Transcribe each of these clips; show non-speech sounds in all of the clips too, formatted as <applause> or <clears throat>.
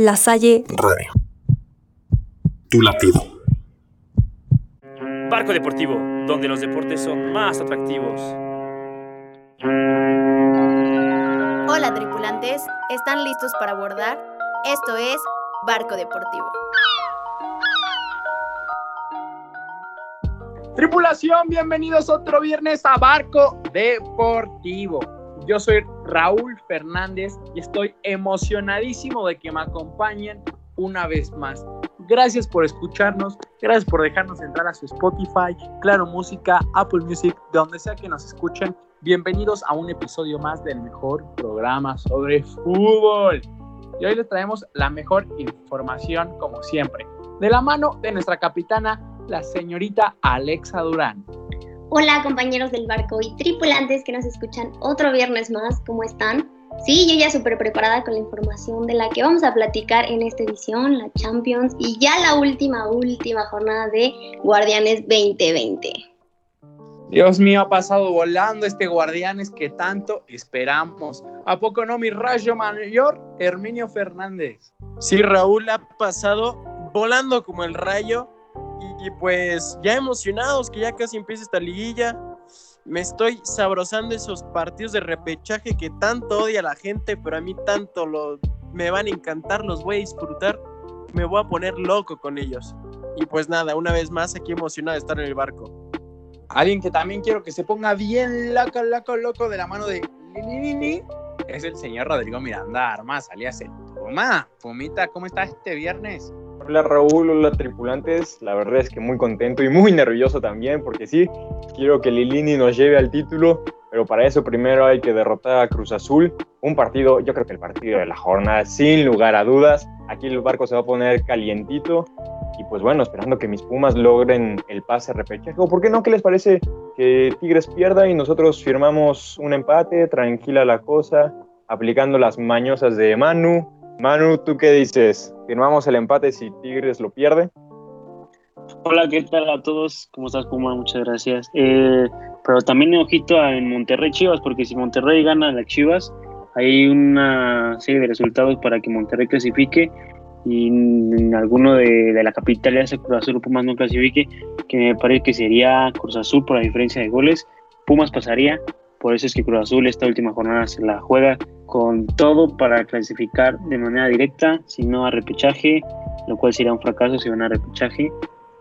La Salle Radio. Tu latido. Barco Deportivo, donde los deportes son más atractivos. Hola tripulantes, ¿están listos para abordar? Esto es Barco Deportivo. Tripulación, bienvenidos otro viernes a Barco Deportivo. Yo soy Raúl Fernández y estoy emocionadísimo de que me acompañen una vez más. Gracias por escucharnos, gracias por dejarnos entrar a su Spotify, Claro Música, Apple Music, donde sea que nos escuchen. Bienvenidos a un episodio más del mejor programa sobre fútbol. Y hoy les traemos la mejor información como siempre, de la mano de nuestra capitana, la señorita Alexa Durán. Hola compañeros del barco y tripulantes que nos escuchan otro viernes más, ¿cómo están? Sí, yo ya súper preparada con la información de la que vamos a platicar en esta edición, la Champions y ya la última, última jornada de Guardianes 2020. Dios mío, ha pasado volando este Guardianes que tanto esperamos. ¿A poco no, mi rayo mayor, Herminio Fernández? Sí, Raúl ha pasado volando como el rayo y pues ya emocionados que ya casi empieza esta liguilla. Me estoy sabrosando esos partidos de repechaje que tanto odia la gente, pero a mí tanto lo, me van a encantar, los voy a disfrutar. Me voy a poner loco con ellos. Y pues nada, una vez más aquí emocionado de estar en el barco. Alguien que también quiero que se ponga bien loco, loco, loco de la mano de es el señor Rodrigo Miranda Armas, alias el Puma. Pumita, ¿cómo estás este viernes? Hola Raúl, hola tripulantes. La verdad es que muy contento y muy nervioso también, porque sí, quiero que Lilini nos lleve al título, pero para eso primero hay que derrotar a Cruz Azul. Un partido, yo creo que el partido de la jornada, sin lugar a dudas. Aquí el barco se va a poner calientito. Y pues bueno, esperando que mis Pumas logren el pase repechaje. ¿O por qué no? ¿Qué les parece que Tigres pierda y nosotros firmamos un empate? Tranquila la cosa, aplicando las mañosas de Manu Manu, ¿tú qué dices? ¿Firmamos el empate si Tigres lo pierde? Hola, ¿qué tal a todos? ¿Cómo estás, Puma? Muchas gracias. Eh, pero también ojito en Monterrey Chivas, porque si Monterrey gana a las Chivas, hay una serie de resultados para que Monterrey clasifique y en alguno de, la capital ya sea Cruz Azul Pumas no clasifique, que me parece que sería Cruz Azul por la diferencia de goles. Pumas pasaría, por eso es que Cruz Azul esta última jornada se la juega con todo para clasificar de manera directa, si no a repechaje, lo cual sería un fracaso si van a repechaje.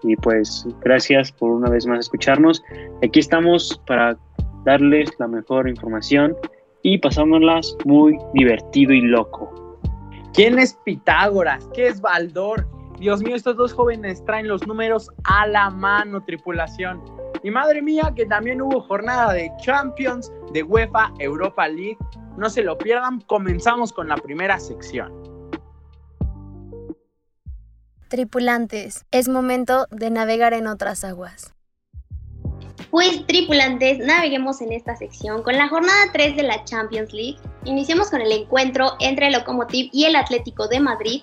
Y pues gracias por una vez más escucharnos. Aquí estamos para darles la mejor información y pasándolas muy divertido y loco. ¿Quién es Pitágoras? ¿Qué es Baldor? Dios mío, estos dos jóvenes traen los números a la mano, tripulación. Y madre mía, que también hubo jornada de Champions, de UEFA, Europa League. No se lo pierdan, comenzamos con la primera sección. Tripulantes, es momento de navegar en otras aguas. Pues tripulantes, naveguemos en esta sección con la jornada 3 de la Champions League. Iniciamos con el encuentro entre el Lokomotiv y el Atlético de Madrid,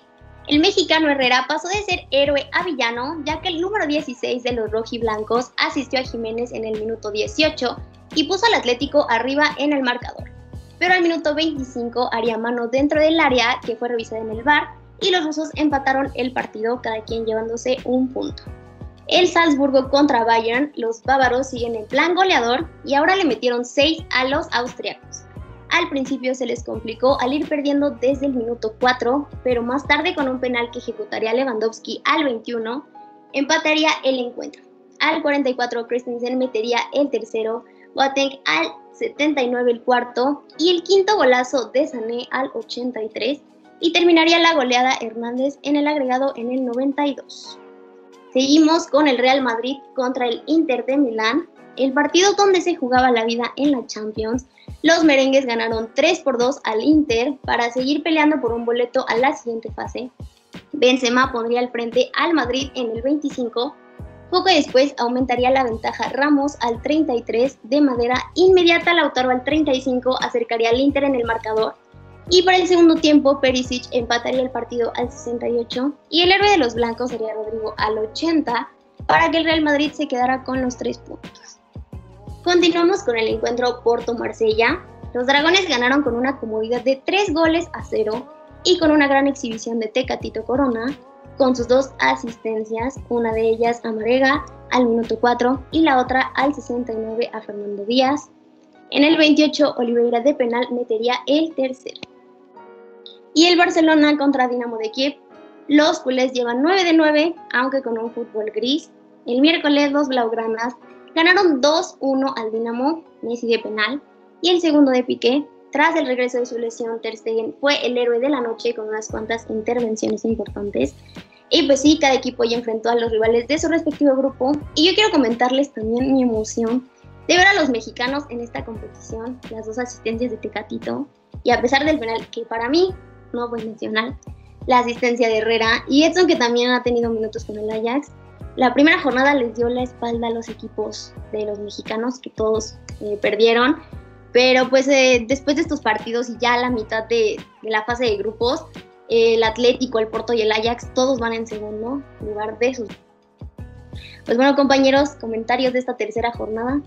el mexicano Herrera pasó de ser héroe a villano, ya que el número 16 de los rojiblancos asistió a Jiménez en el minuto 18 y puso al Atlético arriba en el marcador. Pero al minuto 25 haría mano dentro del área que fue revisada en el bar y los rusos empataron el partido, cada quien llevándose un punto. El Salzburgo contra Bayern, los bávaros siguen en plan goleador y ahora le metieron 6 a los austriacos. Al principio se les complicó al ir perdiendo desde el minuto 4, pero más tarde con un penal que ejecutaría Lewandowski al 21, empataría el encuentro. Al 44 Christensen metería el tercero, Boateng al 79 el cuarto y el quinto golazo de Sané al 83 y terminaría la goleada Hernández en el agregado en el 92. Seguimos con el Real Madrid contra el Inter de Milán, el partido donde se jugaba la vida en la Champions los merengues ganaron 3 por 2 al Inter para seguir peleando por un boleto a la siguiente fase. Benzema pondría al frente al Madrid en el 25. Poco después aumentaría la ventaja Ramos al 33 de manera inmediata Lautaro al 35 acercaría al Inter en el marcador. Y para el segundo tiempo Perisic empataría el partido al 68 y el héroe de los blancos sería Rodrigo al 80 para que el Real Madrid se quedara con los 3 puntos. Continuamos con el encuentro Porto-Marsella. Los dragones ganaron con una comodidad de 3 goles a 0 y con una gran exhibición de Tecatito Corona, con sus dos asistencias, una de ellas a Marega al minuto 4 y la otra al 69 a Fernando Díaz. En el 28, Oliveira de penal metería el tercero. Y el Barcelona contra Dinamo de Kiev. Los culés llevan 9 de 9, aunque con un fútbol gris. El miércoles, los blaugranas ganaron 2-1 al Dinamo, Messi de penal, y el segundo de Piqué. Tras el regreso de su lesión, Ter Stegen fue el héroe de la noche con unas cuantas intervenciones importantes. Y pues sí, cada equipo ya enfrentó a los rivales de su respectivo grupo. Y yo quiero comentarles también mi emoción de ver a los mexicanos en esta competición, las dos asistencias de Tecatito. Y a pesar del penal, que para mí no fue mencionar, la asistencia de Herrera y Edson, que también ha tenido minutos con el Ajax. La primera jornada les dio la espalda a los equipos de los mexicanos, que todos eh, perdieron. Pero pues eh, después de estos partidos y ya a la mitad de, de la fase de grupos, el Atlético, el Porto y el Ajax, todos van en segundo lugar de sus. Pues bueno, compañeros, comentarios de esta tercera jornada.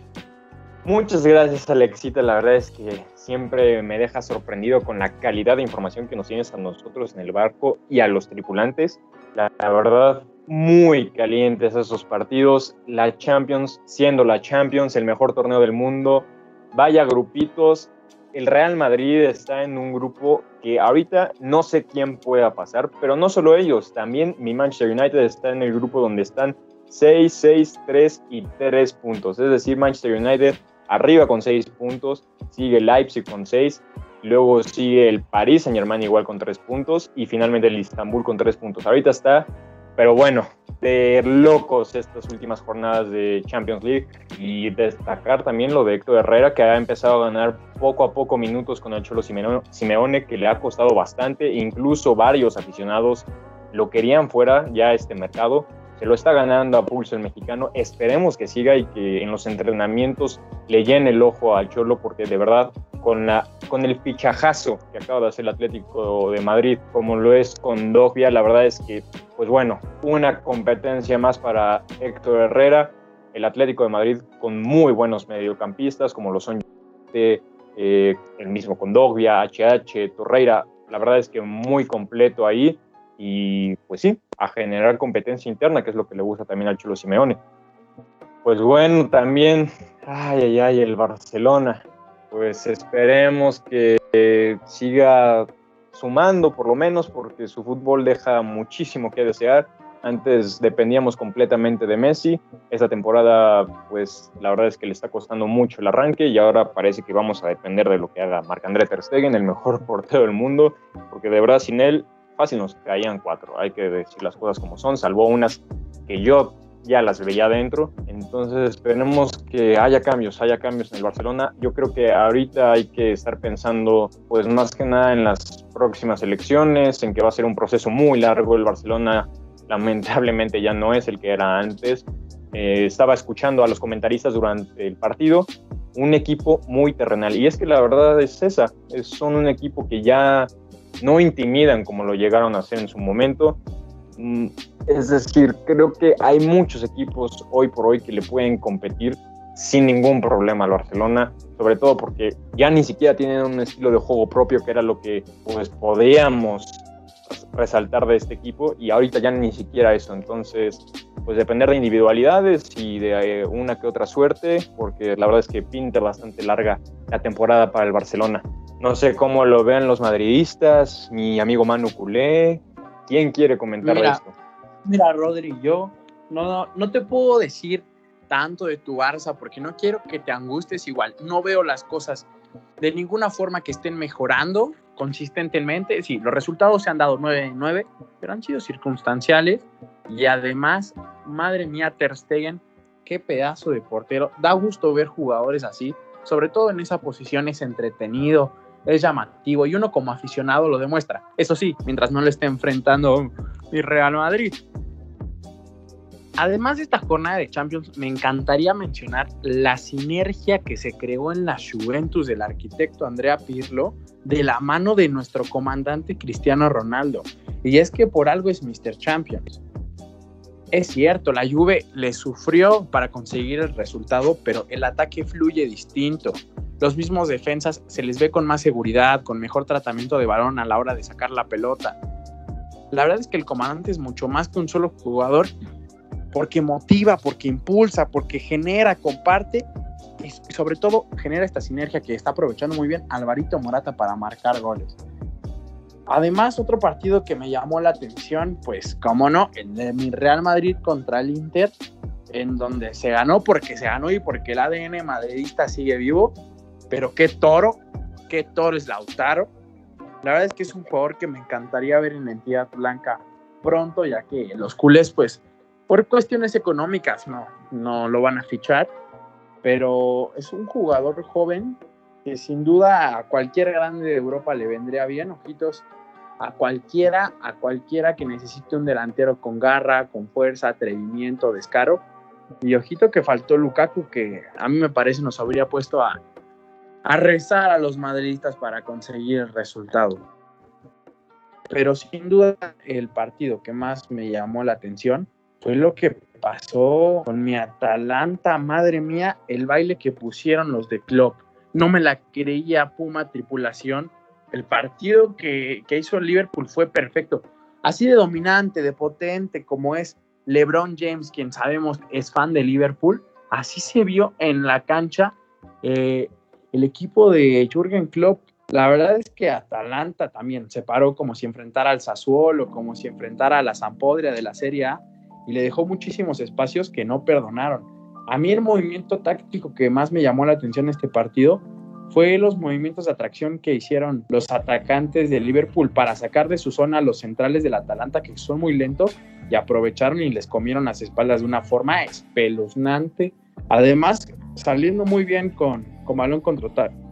Muchas gracias, Alexita. La verdad es que siempre me deja sorprendido con la calidad de información que nos tienes a nosotros en el barco y a los tripulantes. La, la verdad, muy calientes esos partidos. La Champions, siendo la Champions, el mejor torneo del mundo. Vaya grupitos. El Real Madrid está en un grupo que ahorita no sé quién pueda pasar, pero no solo ellos, también mi Manchester United está en el grupo donde están 6, 6, 3 y 3 puntos. Es decir, Manchester United arriba con 6 puntos, sigue Leipzig con 6, luego sigue el Paris Saint Germain igual con 3 puntos y finalmente el Istanbul con 3 puntos. Ahorita está, pero bueno, de locos estas últimas jornadas de Champions League y destacar también lo de Héctor Herrera que ha empezado a ganar poco a poco minutos con el Cholo Simeone que le ha costado bastante, incluso varios aficionados lo querían fuera ya este mercado se lo está ganando a pulso el mexicano. Esperemos que siga y que en los entrenamientos le llene el ojo al Cholo, porque de verdad, con, la, con el fichajazo que acaba de hacer el Atlético de Madrid, como lo es con Dogbia, la verdad es que, pues bueno, una competencia más para Héctor Herrera. El Atlético de Madrid con muy buenos mediocampistas, como lo son eh, el mismo con Dogbia, HH, Torreira. La verdad es que muy completo ahí y pues sí, a generar competencia interna, que es lo que le gusta también al Chulo Simeone. Pues bueno, también, ay, ay, ay, el Barcelona. Pues esperemos que siga sumando por lo menos, porque su fútbol deja muchísimo que desear. Antes dependíamos completamente de Messi. Esta temporada, pues la verdad es que le está costando mucho el arranque y ahora parece que vamos a depender de lo que haga Marc-André Ter Stegen, el mejor <laughs> portero del mundo, porque de verdad sin él fácil nos caían cuatro, hay que decir las cosas como son, salvo unas que yo ya las veía dentro. Entonces esperemos que haya cambios, haya cambios en el Barcelona. Yo creo que ahorita hay que estar pensando pues más que nada en las próximas elecciones, en que va a ser un proceso muy largo. El Barcelona lamentablemente ya no es el que era antes. Eh, estaba escuchando a los comentaristas durante el partido, un equipo muy terrenal. Y es que la verdad es esa, son un equipo que ya no intimidan como lo llegaron a hacer en su momento. Mm, es decir, creo que hay muchos equipos hoy por hoy que le pueden competir sin ningún problema al Barcelona, sobre todo porque ya ni siquiera tienen un estilo de juego propio que era lo que pues podíamos resaltar de este equipo y ahorita ya ni siquiera eso, entonces pues depender de individualidades y de eh, una que otra suerte, porque la verdad es que pinta bastante larga la temporada para el Barcelona. No sé cómo lo vean los madridistas, mi amigo Manu Culé. ¿Quién quiere comentar esto? Mira, Rodri, yo no, no te puedo decir tanto de tu Barça porque no quiero que te angustes igual. No veo las cosas de ninguna forma que estén mejorando consistentemente. Sí, los resultados se han dado 9 9, pero han sido circunstanciales. Y además, madre mía, Ter Stegen, qué pedazo de portero. Da gusto ver jugadores así, sobre todo en esa posición es entretenido es llamativo y uno como aficionado lo demuestra. Eso sí, mientras no le esté enfrentando mi Real Madrid. Además de esta jornada de Champions, me encantaría mencionar la sinergia que se creó en la Juventus del arquitecto Andrea Pirlo de la mano de nuestro comandante Cristiano Ronaldo. Y es que por algo es Mr. Champions. Es cierto, la Juve le sufrió para conseguir el resultado, pero el ataque fluye distinto. Los mismos defensas se les ve con más seguridad, con mejor tratamiento de balón a la hora de sacar la pelota. La verdad es que el comandante es mucho más que un solo jugador porque motiva, porque impulsa, porque genera, comparte y sobre todo genera esta sinergia que está aprovechando muy bien Alvarito Morata para marcar goles. Además, otro partido que me llamó la atención, pues, como no, el de mi Real Madrid contra el Inter, en donde se ganó porque se ganó y porque el ADN madridista sigue vivo, pero qué toro, qué toro es Lautaro. La verdad es que es un jugador que me encantaría ver en la entidad blanca pronto, ya que los culés, pues, por cuestiones económicas, no, no lo van a fichar, pero es un jugador joven que sin duda a cualquier grande de Europa le vendría bien, ojitos, a cualquiera, a cualquiera que necesite un delantero con garra, con fuerza, atrevimiento, descaro. Y ojito que faltó Lukaku, que a mí me parece nos habría puesto a, a rezar a los madridistas para conseguir el resultado. Pero sin duda el partido que más me llamó la atención fue lo que pasó con mi Atalanta. Madre mía, el baile que pusieron los de Klopp. No me la creía Puma tripulación el partido que, hizo el Liverpool fue perfecto. Así de dominante, de potente como es LeBron James, quien sabemos es fan de Liverpool, así se vio en la cancha eh, el equipo de Jürgen Klopp. La verdad es que Atalanta también se paró como si enfrentara al Sassuolo, como si enfrentara a la Sampodria de la Serie A y le dejó muchísimos espacios que no perdonaron. A mí el movimiento táctico que más me llamó la atención en este partido fue los movimientos de atracción que hicieron los atacantes de Liverpool para sacar de su zona a los centrales del Atalanta que son muy lentos y aprovecharon y les comieron las espaldas de una forma espeluznante. Además, saliendo muy bien con, con balón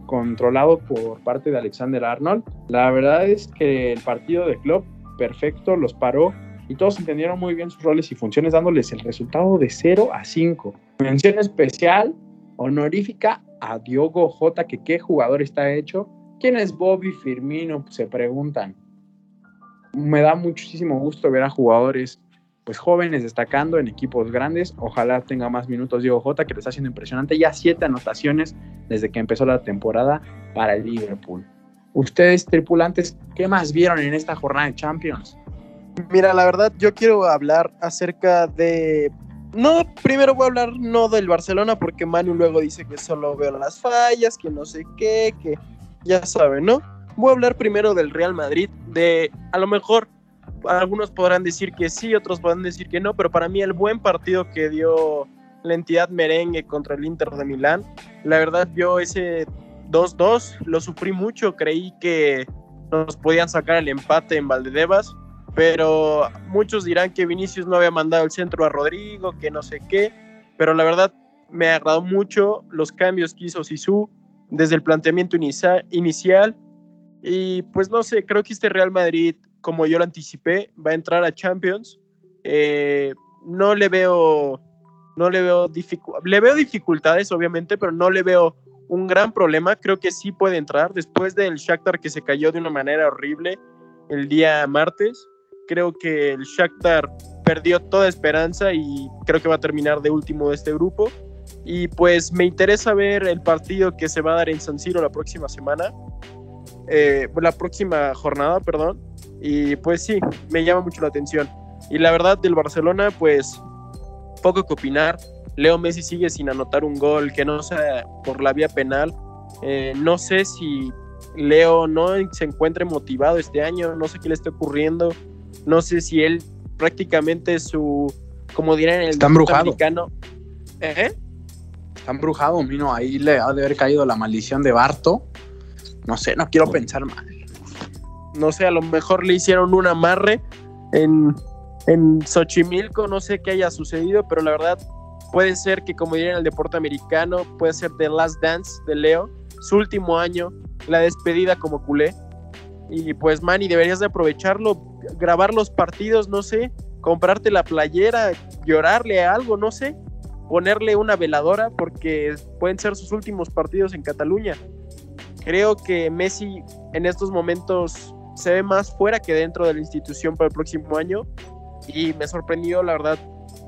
controlado por parte de Alexander Arnold. La verdad es que el partido de club perfecto los paró y todos entendieron muy bien sus roles y funciones dándoles el resultado de 0 a 5. Mención especial honorífica a Diogo J, que qué jugador está hecho. ¿Quién es Bobby Firmino? Se preguntan. Me da muchísimo gusto ver a jugadores pues jóvenes destacando en equipos grandes. Ojalá tenga más minutos Diego J, que le está haciendo impresionante. Ya siete anotaciones desde que empezó la temporada para el Liverpool. Ustedes, tripulantes, ¿qué más vieron en esta jornada de Champions? Mira, la verdad, yo quiero hablar acerca de no, primero voy a hablar no del Barcelona porque Manu luego dice que solo veo las fallas, que no sé qué, que ya saben, ¿no? Voy a hablar primero del Real Madrid, de a lo mejor algunos podrán decir que sí, otros podrán decir que no, pero para mí el buen partido que dio la entidad merengue contra el Inter de Milán, la verdad yo ese 2-2 lo sufrí mucho, creí que nos podían sacar el empate en Valdedevas, pero muchos dirán que Vinicius no había mandado el centro a Rodrigo, que no sé qué, pero la verdad me agradó mucho los cambios que hizo Sisu desde el planteamiento inicial y pues no sé, creo que este Real Madrid, como yo lo anticipé, va a entrar a Champions. Eh, no le veo, no le veo, le veo dificultades, obviamente, pero no le veo un gran problema. Creo que sí puede entrar después del Shakhtar que se cayó de una manera horrible el día martes creo que el Shakhtar perdió toda esperanza y creo que va a terminar de último de este grupo. Y pues me interesa ver el partido que se va a dar en San Siro la próxima semana, eh, la próxima jornada, perdón. Y pues sí, me llama mucho la atención. Y la verdad del Barcelona, pues poco que opinar. Leo Messi sigue sin anotar un gol que no sea por la vía penal. Eh, no sé si Leo no se encuentre motivado este año, no sé qué le está ocurriendo. No sé si él prácticamente su, como dirán el Está embrujado. americano. ¿Eh? Está embrujado, Mino. Ahí le ha de haber caído la maldición de Barto. No sé, no quiero pensar mal. No sé, a lo mejor le hicieron un amarre en, en Xochimilco, no sé qué haya sucedido, pero la verdad puede ser que, como dirían en el deporte americano, puede ser The Last Dance de Leo, su último año, la despedida como culé. Y pues, Manny, deberías de aprovecharlo, grabar los partidos, no sé, comprarte la playera, llorarle a algo, no sé, ponerle una veladora porque pueden ser sus últimos partidos en Cataluña. Creo que Messi en estos momentos se ve más fuera que dentro de la institución para el próximo año y me sorprendió, la verdad,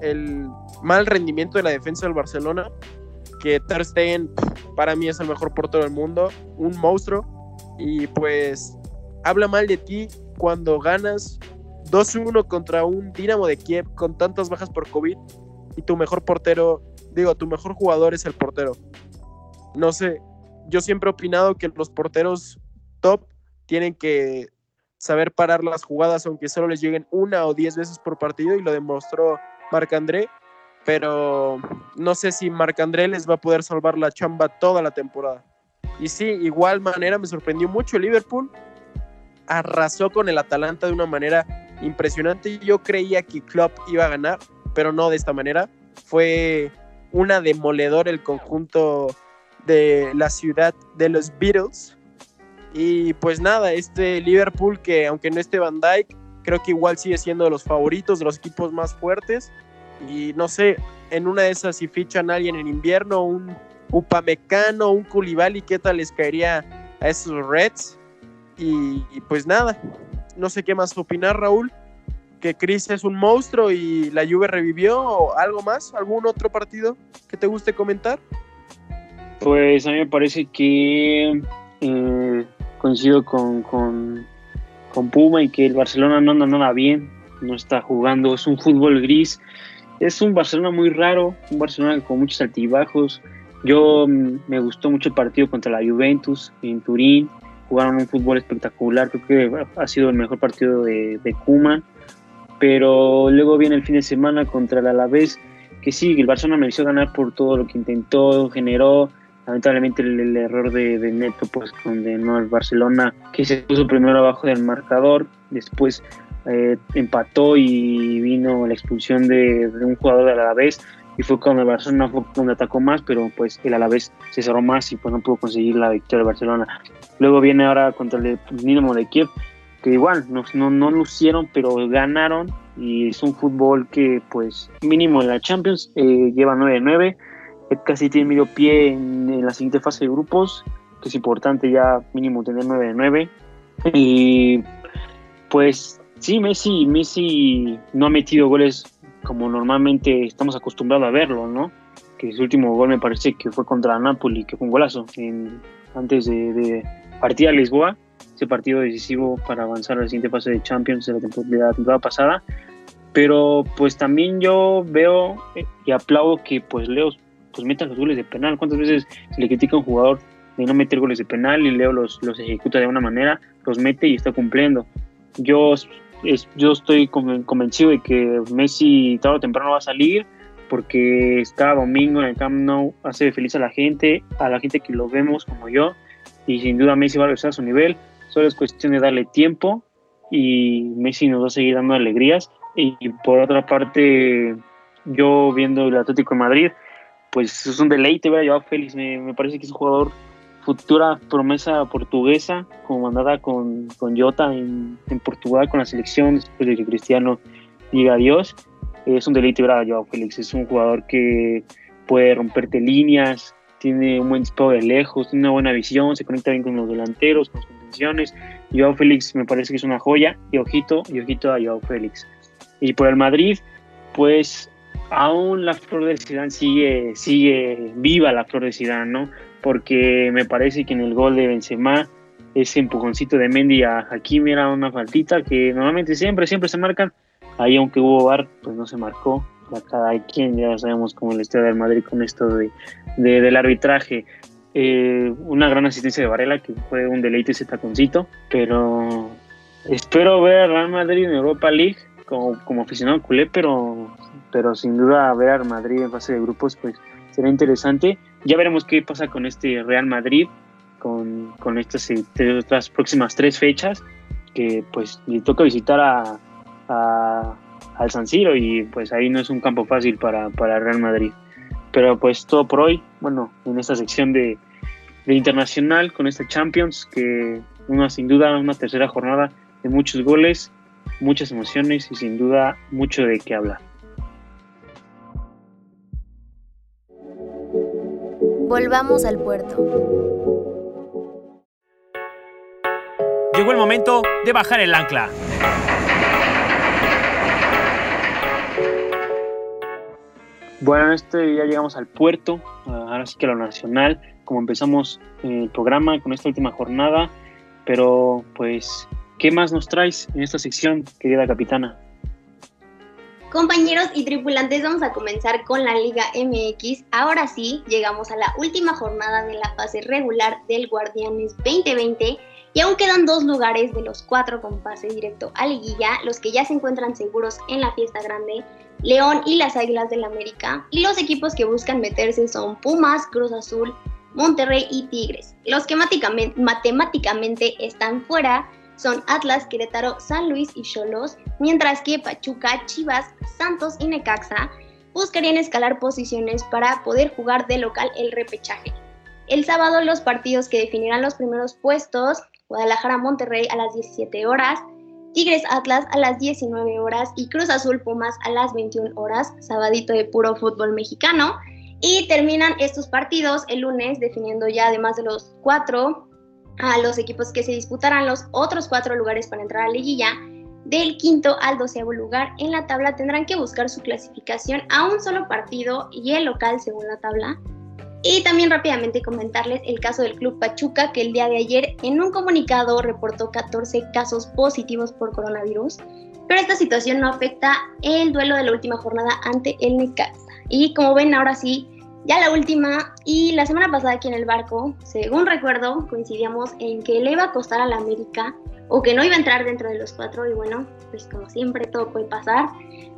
el mal rendimiento de la defensa del Barcelona, que Ter Stegen para mí es el mejor portero del mundo, un monstruo, y pues habla mal de ti cuando ganas 2-1 contra un Dinamo de Kiev con tantas bajas por COVID y tu mejor portero, digo, tu mejor jugador es el portero. No sé, yo siempre he opinado que los porteros top tienen que saber parar las jugadas aunque solo les lleguen una o diez veces por partido y lo demostró Marc André, pero no sé si Marc André les va a poder salvar la chamba toda la temporada. Y sí, igual manera me sorprendió mucho Liverpool, arrasó con el Atalanta de una manera impresionante. Yo creía que Klopp iba a ganar, pero no de esta manera. Fue una demoledor el conjunto de la ciudad de los Beatles. Y pues nada, este Liverpool que aunque no esté Van Dyke, creo que igual sigue siendo de los favoritos, de los equipos más fuertes. Y no sé, en una de esas si fichan a alguien en invierno, un Upamecano, un Koulibaly, ¿qué tal les caería a esos Reds? Y, pues nada, no sé qué más opinar, Raúl. Que Chris es un monstruo y la Juve revivió o algo más, algún otro partido que te guste comentar. Pues a mí me parece que eh, coincido con, con, con, Puma y que el Barcelona no anda nada bien, no está jugando, es un fútbol gris, es un Barcelona muy raro, un Barcelona con muchos altibajos. Yo mm, me gustó mucho el partido contra la Juventus en Turín, jugaron un fútbol espectacular, creo que ha sido el mejor partido de, de Kuman, pero luego viene el fin de semana contra el Alavés, que sí, el Barcelona mereció ganar por todo lo que intentó, generó, lamentablemente el, error de, Neto pues condenó al Barcelona, que se puso primero abajo del marcador, después eh, empató y vino la expulsión de, de un jugador del Alavés, y fue cuando el Barcelona fue donde atacó más, pero pues el Alavés se cerró más y pues no pudo conseguir la victoria del Barcelona. Luego viene ahora contra el Dinamo de Kiev, que igual no, no, no lucieron, pero ganaron y es un fútbol que pues mínimo en la Champions eh, lleva 9-9, casi tiene medio pie en, en, la siguiente fase de grupos, que es importante ya mínimo tener 9-9 y pues sí, Messi, Messi no ha metido goles como normalmente estamos acostumbrados a verlo, ¿no? Que su último gol me parece que fue contra Napoli, que fue un golazo antes de, partir a Lisboa, ese partido decisivo para avanzar a la siguiente fase de Champions de la temporada, la temporada pasada. Pero pues también yo veo y aplaudo que pues Leo pues meta los goles de penal. ¿Cuántas veces se le critica a un jugador de no meter goles de penal y Leo los, los ejecuta de una manera, los mete y está cumpliendo? Yo es, yo estoy convencido de que Messi tarde o temprano va a salir porque cada domingo en el Camp Nou hace feliz a la gente, a la gente que lo vemos como yo, y sin duda Messi va a regresar a su nivel, solo es cuestión de darle tiempo y Messi nos va a seguir dando alegrías. Y por otra parte, yo viendo el Atlético de Madrid, pues es un deleite ver a Joao Félix, me, me parece que es un jugador futura promesa portuguesa, como mandada con, con Jota en, en, Portugal con la selección, después de que Cristiano diga adiós. Es un deleite ver a Joao Félix, es un jugador que puede romperte líneas, tiene un buen disparo de lejos, tiene una buena visión, se conecta bien con los delanteros, con las contenciones. Joao Félix me parece que es una joya, y ojito, y ojito a Joao Félix. Y por el Madrid, pues aún la flor de Zidane sigue, sigue viva la flor de Zidane, ¿no? porque me parece que en el gol de Benzema ese empujoncito de Mendy a Hakimi era una faltita que normalmente siempre, siempre se marcan. Ahí aunque hubo VAR, pues no se marcó. A cada quien ya sabemos cómo el Estadio del Madrid con esto de, de del arbitraje. Eh, una gran asistencia de Varela, que fue un deleite ese taconcito, pero espero ver a Real Madrid en Europa League como, como aficionado culé, pero, pero sin duda ver a Madrid en fase de grupos, pues será interesante. Ya veremos qué pasa con este Real Madrid, con, con estas, estas próximas tres fechas, que pues le toca visitar a, a, al San Siro y pues ahí no es un campo fácil para, para Real Madrid. Pero pues todo por hoy, bueno, en esta sección de, de internacional con esta Champions, que una sin duda una tercera jornada de muchos goles, muchas emociones y sin duda mucho de qué hablar. Volvamos al puerto. Llegó el momento de bajar el ancla. Bueno, este ya llegamos al puerto, ahora sí que a lo nacional, como empezamos el programa con esta última jornada, pero pues, ¿qué más nos traes en esta sección, querida capitana? Compañeros y tripulantes, vamos a comenzar con la Liga MX. Ahora sí, llegamos a la última jornada de la fase regular del Guardianes 2020 y aún quedan dos lugares de los cuatro con pase directo a liguilla, los que ya se encuentran seguros en la fiesta grande, León y las Águilas del América. Y los equipos que buscan meterse son Pumas, Cruz Azul, Monterrey y Tigres. Los que matemáticamente están fuera son Atlas, Querétaro, San Luis y Cholos, mientras que Pachuca, Chivas, Santos y Necaxa buscarían escalar posiciones para poder jugar de local el repechaje. El sábado los partidos que definirán los primeros puestos Guadalajara Monterrey a las 17 horas, Tigres Atlas a las 19 horas y Cruz Azul Pumas a las 21 horas, sabadito de puro fútbol mexicano. Y terminan estos partidos el lunes definiendo ya además de los cuatro a los equipos que se disputarán los otros cuatro lugares para entrar a la liguilla. Del quinto al doceavo lugar en la tabla tendrán que buscar su clasificación a un solo partido y el local según la tabla y también rápidamente comentarles el caso del Club Pachuca, que el día de ayer en un comunicado reportó 14 casos positivos por coronavirus, pero esta situación no afecta el duelo de la última jornada ante el Necaxa. Y como ven, ahora sí, ya la última y la semana pasada aquí en el barco, según recuerdo, coincidíamos en que le iba a costar a la América o que no iba a entrar dentro de los cuatro y bueno, pues como siempre todo puede pasar.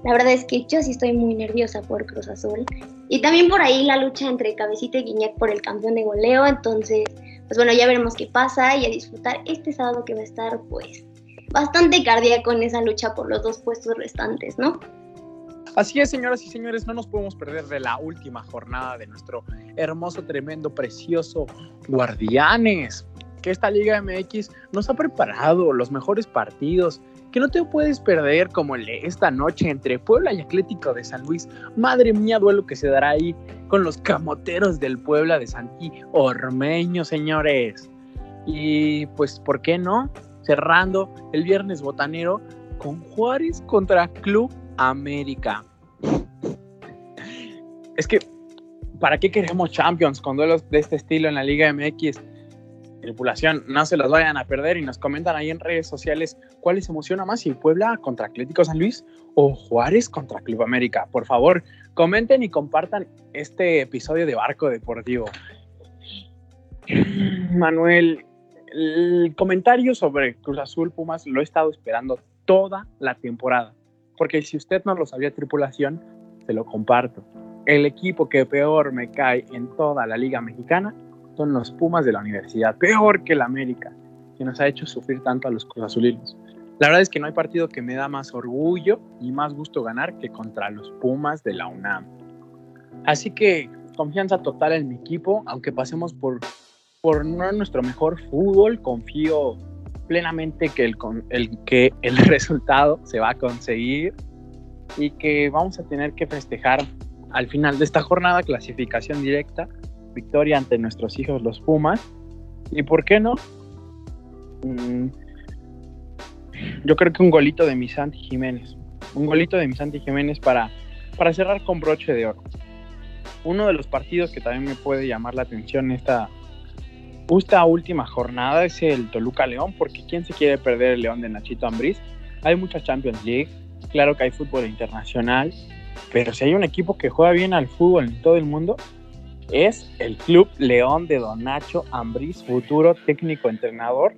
La verdad es que yo sí estoy muy nerviosa por Cruz Azul. Y también por ahí la lucha entre Cabecita y Guiñac por el campeón de goleo. Entonces, pues bueno, ya veremos qué pasa y a disfrutar este sábado que va a estar pues bastante cardíaco en esa lucha por los dos puestos restantes, ¿no? Así es, señoras y señores, no nos podemos perder de la última jornada de nuestro hermoso, tremendo, precioso Guardianes. Que esta Liga MX nos ha preparado los mejores partidos, que no te puedes perder como el esta noche entre Puebla y Atlético de San Luis. Madre mía, duelo que se dará ahí con los camoteros del Puebla de Santi Ormeño, señores. Y pues, ¿por qué no? Cerrando el viernes botanero con Juárez contra Club América. Es que, ¿para qué queremos Champions con duelos de este estilo en la Liga MX? Tripulación, no se los vayan a perder y nos comentan ahí en redes sociales cuál les emociona más, si Puebla contra Atlético San Luis o Juárez contra Club América. Por favor, comenten y compartan este episodio de Barco Deportivo. <clears throat> Manuel, el comentario sobre Cruz Azul Pumas lo he estado esperando toda la temporada, porque si usted no lo sabía, tripulación, se lo comparto. El equipo que peor me cae en toda la Liga Mexicana son los Pumas de la universidad, peor que el América, que nos ha hecho sufrir tanto a los Cruz Azulinos. La verdad es que no hay partido que me da más orgullo y más gusto ganar que contra los Pumas de la UNAM. Así que confianza total en mi equipo, aunque pasemos por, por no nuestro mejor fútbol, confío plenamente que el, el, que el <laughs> resultado se va a conseguir y que vamos a tener que festejar al final de esta jornada clasificación directa victoria ante nuestros hijos los Pumas. ¿Y por qué no? Mm, yo creo que un golito de mi Santi Jiménez. Un golito de mi Santi Jiménez para, para cerrar con broche de oro. Uno de los partidos que también me puede llamar la atención esta, esta última jornada es el Toluca León, porque ¿quién se quiere perder el León de Nachito Ambriz? Hay mucha Champions League, claro que hay fútbol internacional, pero si hay un equipo que juega bien al fútbol en todo el mundo, es el Club León de Don Nacho Ambriz, futuro técnico entrenador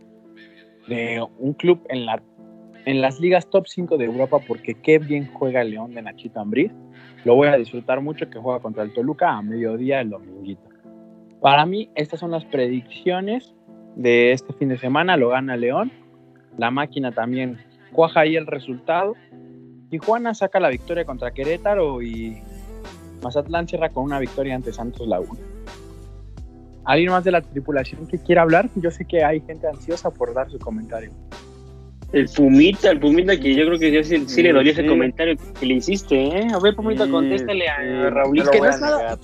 de un club en, la, en las ligas top 5 de Europa, porque qué bien juega el León de Nachito Ambriz. Lo voy a disfrutar mucho que juega contra el Toluca a mediodía el dominguito. Para mí, estas son las predicciones de este fin de semana. Lo gana León. La máquina también cuaja ahí el resultado. Tijuana saca la victoria contra Querétaro y Mazatlán cierra con una victoria ante Santos Laguna. ¿Alguien más de la tripulación que quiera hablar? Yo sé que hay gente ansiosa por dar su comentario. El Pumita, el Pumita que yo creo que sí, le dolió ese comentario que le hiciste, ¿eh? A ver, Pumita, contéstale a Raúl. Y que, no es nada,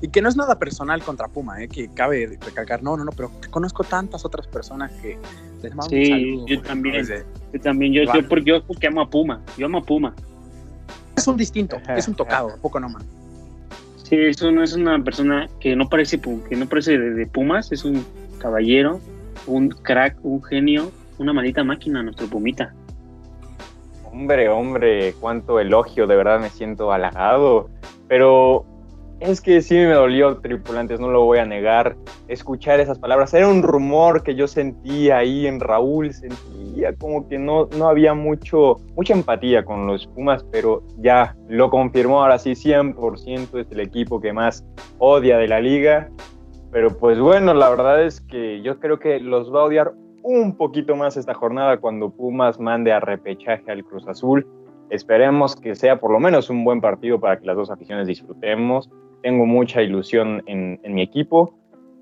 y, que no, es nada personal contra Puma, ¿eh? Que cabe recalcar, no, no, no, pero conozco tantas otras personas que les mando sí, un saludo. Yo también, yo también, yo, yo, porque, yo porque amo a Puma, yo amo a Puma es un distinto, es un tocado, poco nomás. Sí, es, un- es una persona que no parece, que no parece de, de Pumas, es un caballero, un crack, un genio, una maldita máquina, nuestro Pumita. Hombre, hombre, cuánto elogio, de verdad me siento halagado. Pero es que sí me dolió, tripulantes, no lo voy a negar. Escuchar esas palabras, era un rumor que yo sentía ahí en Raúl, sentía como que no, no había mucho, mucha empatía con los Pumas, pero ya lo confirmó ahora sí, 100% es el equipo que más odia de la liga. Pero pues bueno, la verdad es que yo creo que los va a odiar un poquito más esta jornada cuando Pumas mande a repechaje al Cruz Azul. Esperemos que sea por lo menos un buen partido para que las dos aficiones disfrutemos. Tengo mucha ilusión en, mi equipo.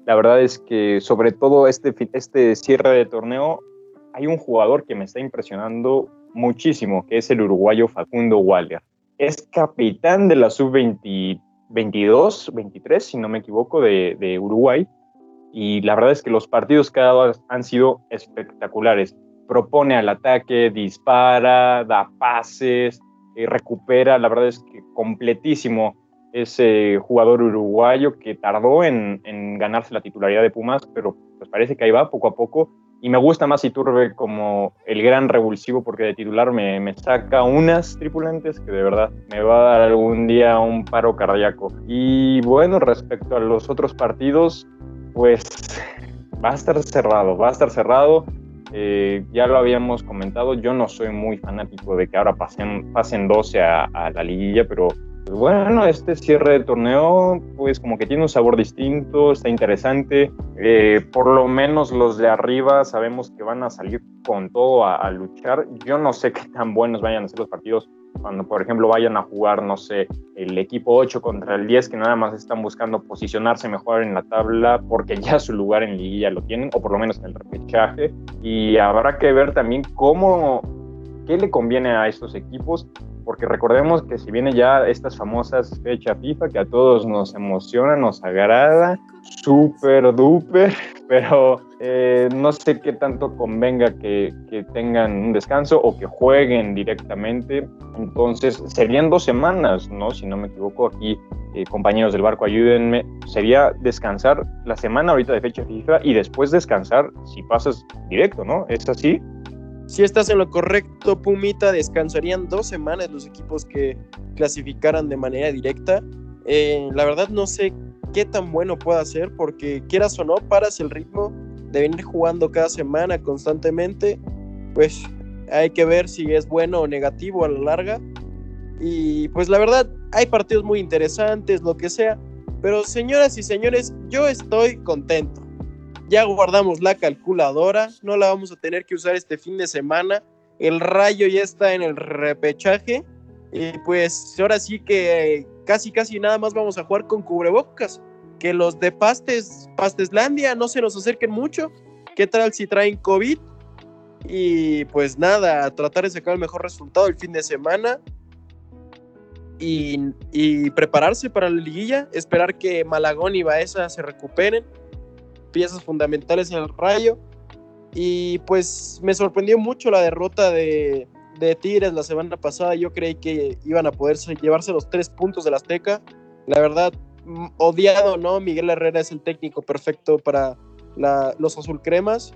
La verdad es que sobre todo este, este cierre de torneo hay un jugador que me está impresionando muchísimo, que es el uruguayo Facundo Waller. Es capitán de la sub-22, 23, si no me equivoco, de, de Uruguay y la verdad es que los partidos que ha dado han sido espectaculares. Propone al ataque, dispara, da pases, eh, recupera, la verdad es que completísimo ese jugador uruguayo que tardó en, ganarse la titularidad de Pumas, pero pues parece que ahí va poco a poco. Y me gusta más Iturbe como el gran revulsivo porque de titular me, me saca unas tripulantes que de verdad me va a dar algún día un paro cardíaco. Y bueno, respecto a los otros partidos, pues va a estar cerrado, va a estar cerrado. Eh, ya lo habíamos comentado, yo no soy muy fanático de que ahora pasen, pasen 12 a, la liguilla, pero pues bueno, este cierre de torneo, pues como que tiene un sabor distinto, está interesante. Eh, por lo menos los de arriba sabemos que van a salir con todo a, a luchar. Yo no sé qué tan buenos vayan a ser los partidos cuando, por ejemplo, vayan a jugar, no sé, el equipo 8 contra el 10, que nada más están buscando posicionarse mejor en la tabla porque ya su lugar en liguilla lo tienen, o por lo menos en el repechaje. Y habrá que ver también cómo, qué le conviene a estos equipos, porque recordemos que si viene ya estas famosas fechas FIFA, que a todos nos emociona, nos agrada, súper duper, <laughs> pero eh, no sé qué tanto convenga que, que tengan un descanso o que jueguen directamente. Entonces, serían dos semanas, ¿no? Si no me equivoco, aquí, eh, compañeros del barco, ayúdenme. Sería descansar la semana ahorita de fecha FIFA y después descansar si pasas directo, ¿no? ¿Es así? Si estás en lo correcto, Pumita, descansarían dos semanas los equipos que clasificaran de manera directa. Eh, la verdad no sé qué tan bueno pueda ser porque quieras o no, paras el ritmo de venir jugando cada semana constantemente, pues hay que ver si es bueno o negativo a la larga. Y pues la verdad, hay partidos muy interesantes, lo que sea. Pero señoras y señores, yo estoy contento. Ya guardamos la calculadora, no la vamos a tener que usar este fin de semana. El rayo ya está en el repechaje. Y pues ahora sí que casi casi nada más vamos a jugar con cubrebocas. Que los de Pastes, Pasteslandia no se nos acerquen mucho. ¿Qué tal si traen COVID? Y pues nada, tratar de sacar el mejor resultado el fin de semana. Y, y prepararse para la liguilla. Esperar que Malagón y Baeza se recuperen. Piezas fundamentales en el rayo. Y pues me sorprendió mucho la derrota de, de Tigres la semana pasada. Yo creí que iban a poder llevarse los tres puntos del Azteca. La verdad, odiado, ¿no? Miguel Herrera es el técnico perfecto para la, los azulcremas.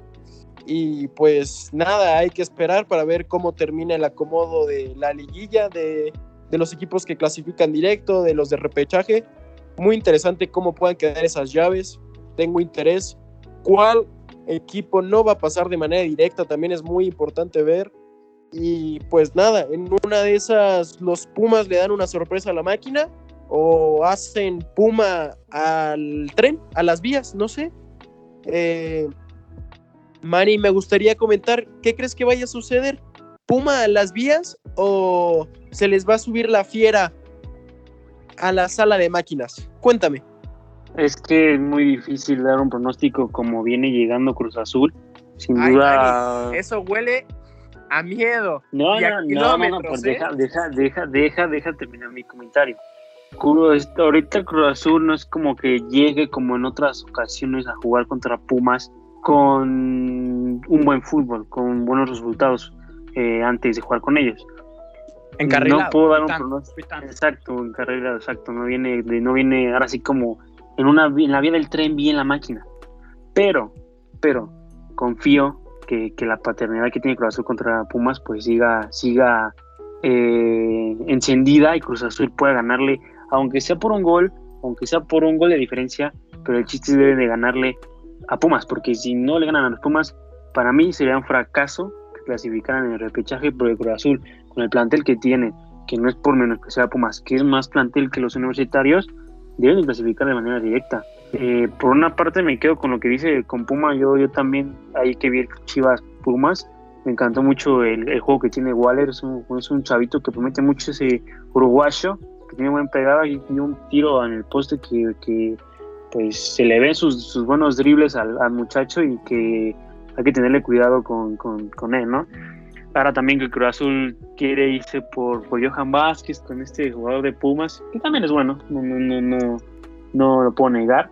Y pues nada, hay que esperar para ver cómo termina el acomodo de la liguilla, de, de los equipos que clasifican directo, de los de repechaje. Muy interesante cómo puedan quedar esas llaves. Tengo interés. ¿Cuál equipo no va a pasar de manera directa? También es muy importante ver. Y pues nada, en una de esas los Pumas le dan una sorpresa a la máquina o hacen Puma al tren, a las vías, no sé. Eh, Mari, me gustaría comentar, ¿qué crees que vaya a suceder? ¿Puma a las vías o se les va a subir la fiera a la sala de máquinas? Cuéntame. Es que es muy difícil dar un pronóstico como viene llegando Cruz Azul. Sin Ay, duda. Eso huele a miedo. No, no, no, no, pues ¿eh? deja, deja, deja, deja, deja terminar mi comentario. Cruz- ahorita Cruz Azul no es como que llegue como en otras ocasiones a jugar contra Pumas con un buen fútbol, con buenos resultados eh, antes de jugar con ellos. Encarrilado. No puedo dar un pronóstico. Exacto, en carrera, exacto. No viene, de- no viene ahora sí como en una vi- en la vía del tren bien la máquina. Pero, pero, confío que, que la paternidad que tiene Cruz Azul contra Pumas, pues siga, siga eh, encendida y Cruz Azul pueda ganarle, aunque sea por un gol, aunque sea por un gol de diferencia, pero el chiste debe de ganarle a Pumas, porque si no le ganan a los Pumas, para mí sería un fracaso que clasificaran en el repechaje, porque Cruz Azul, con el plantel que tiene, que no es por menos que sea Pumas, que es más plantel que los universitarios, deben de clasificar de manera directa. Eh, por una parte me quedo con lo que dice con Puma, yo, yo también hay que ver Chivas Pumas, me encantó mucho el, el juego que tiene Waller, es un, es un chavito que promete mucho ese uruguayo, que tiene buen pegada y tiene un tiro en el poste que, que, pues se le ven sus, sus buenos dribles al, al muchacho y que hay que tenerle cuidado con, con, con él, ¿no? Ahora también que Cruz Azul quiere irse por, por Johan Vázquez con este jugador de Pumas, que también es bueno, no, no, no, no, lo puedo negar.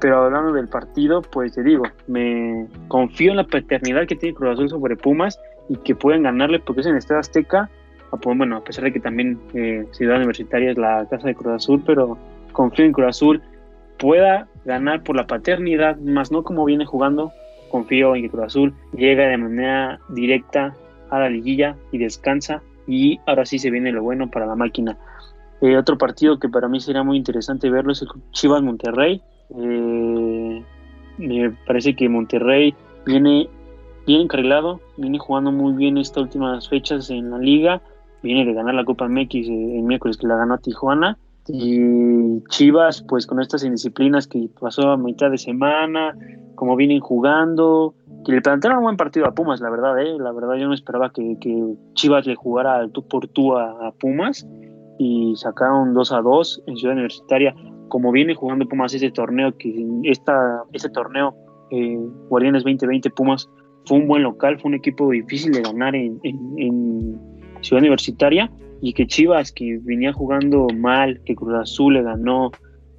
Pero hablando del partido, pues te digo, me confío en la paternidad que tiene Cruz Azul sobre Pumas y que pueden ganarle porque es en Estadio Azteca. Bueno, a pesar de que también eh, Ciudad Universitaria es la casa de Cruz Azul, pero confío en Cruz Azul pueda ganar por la paternidad, más no como viene jugando. Confío en que Cruz Azul llega de manera directa a la liguilla y descansa. Y ahora sí se viene lo bueno para la máquina. Eh, otro partido que para mí sería muy interesante verlo es el Chivas Monterrey. Eh, me parece que Monterrey viene bien encarrilado, viene jugando muy bien estas últimas fechas en la liga, viene de ganar la Copa MX eh, el miércoles que la ganó a Tijuana. Y Chivas, pues con estas indisciplinas que pasó a mitad de semana, como vienen jugando, que le plantearon un buen partido a Pumas, la verdad, ¿eh? la verdad yo no esperaba que, Chivas le jugara al tú por tú a, Pumas y sacaron 2 a 2 en Ciudad Universitaria, como viene jugando Pumas ese torneo, que esta, ese torneo, eh, Guardianes 2020 Pumas, fue un buen local, fue un equipo difícil de ganar en Ciudad Universitaria y que Chivas, que venía jugando mal, que Cruz Azul le ganó,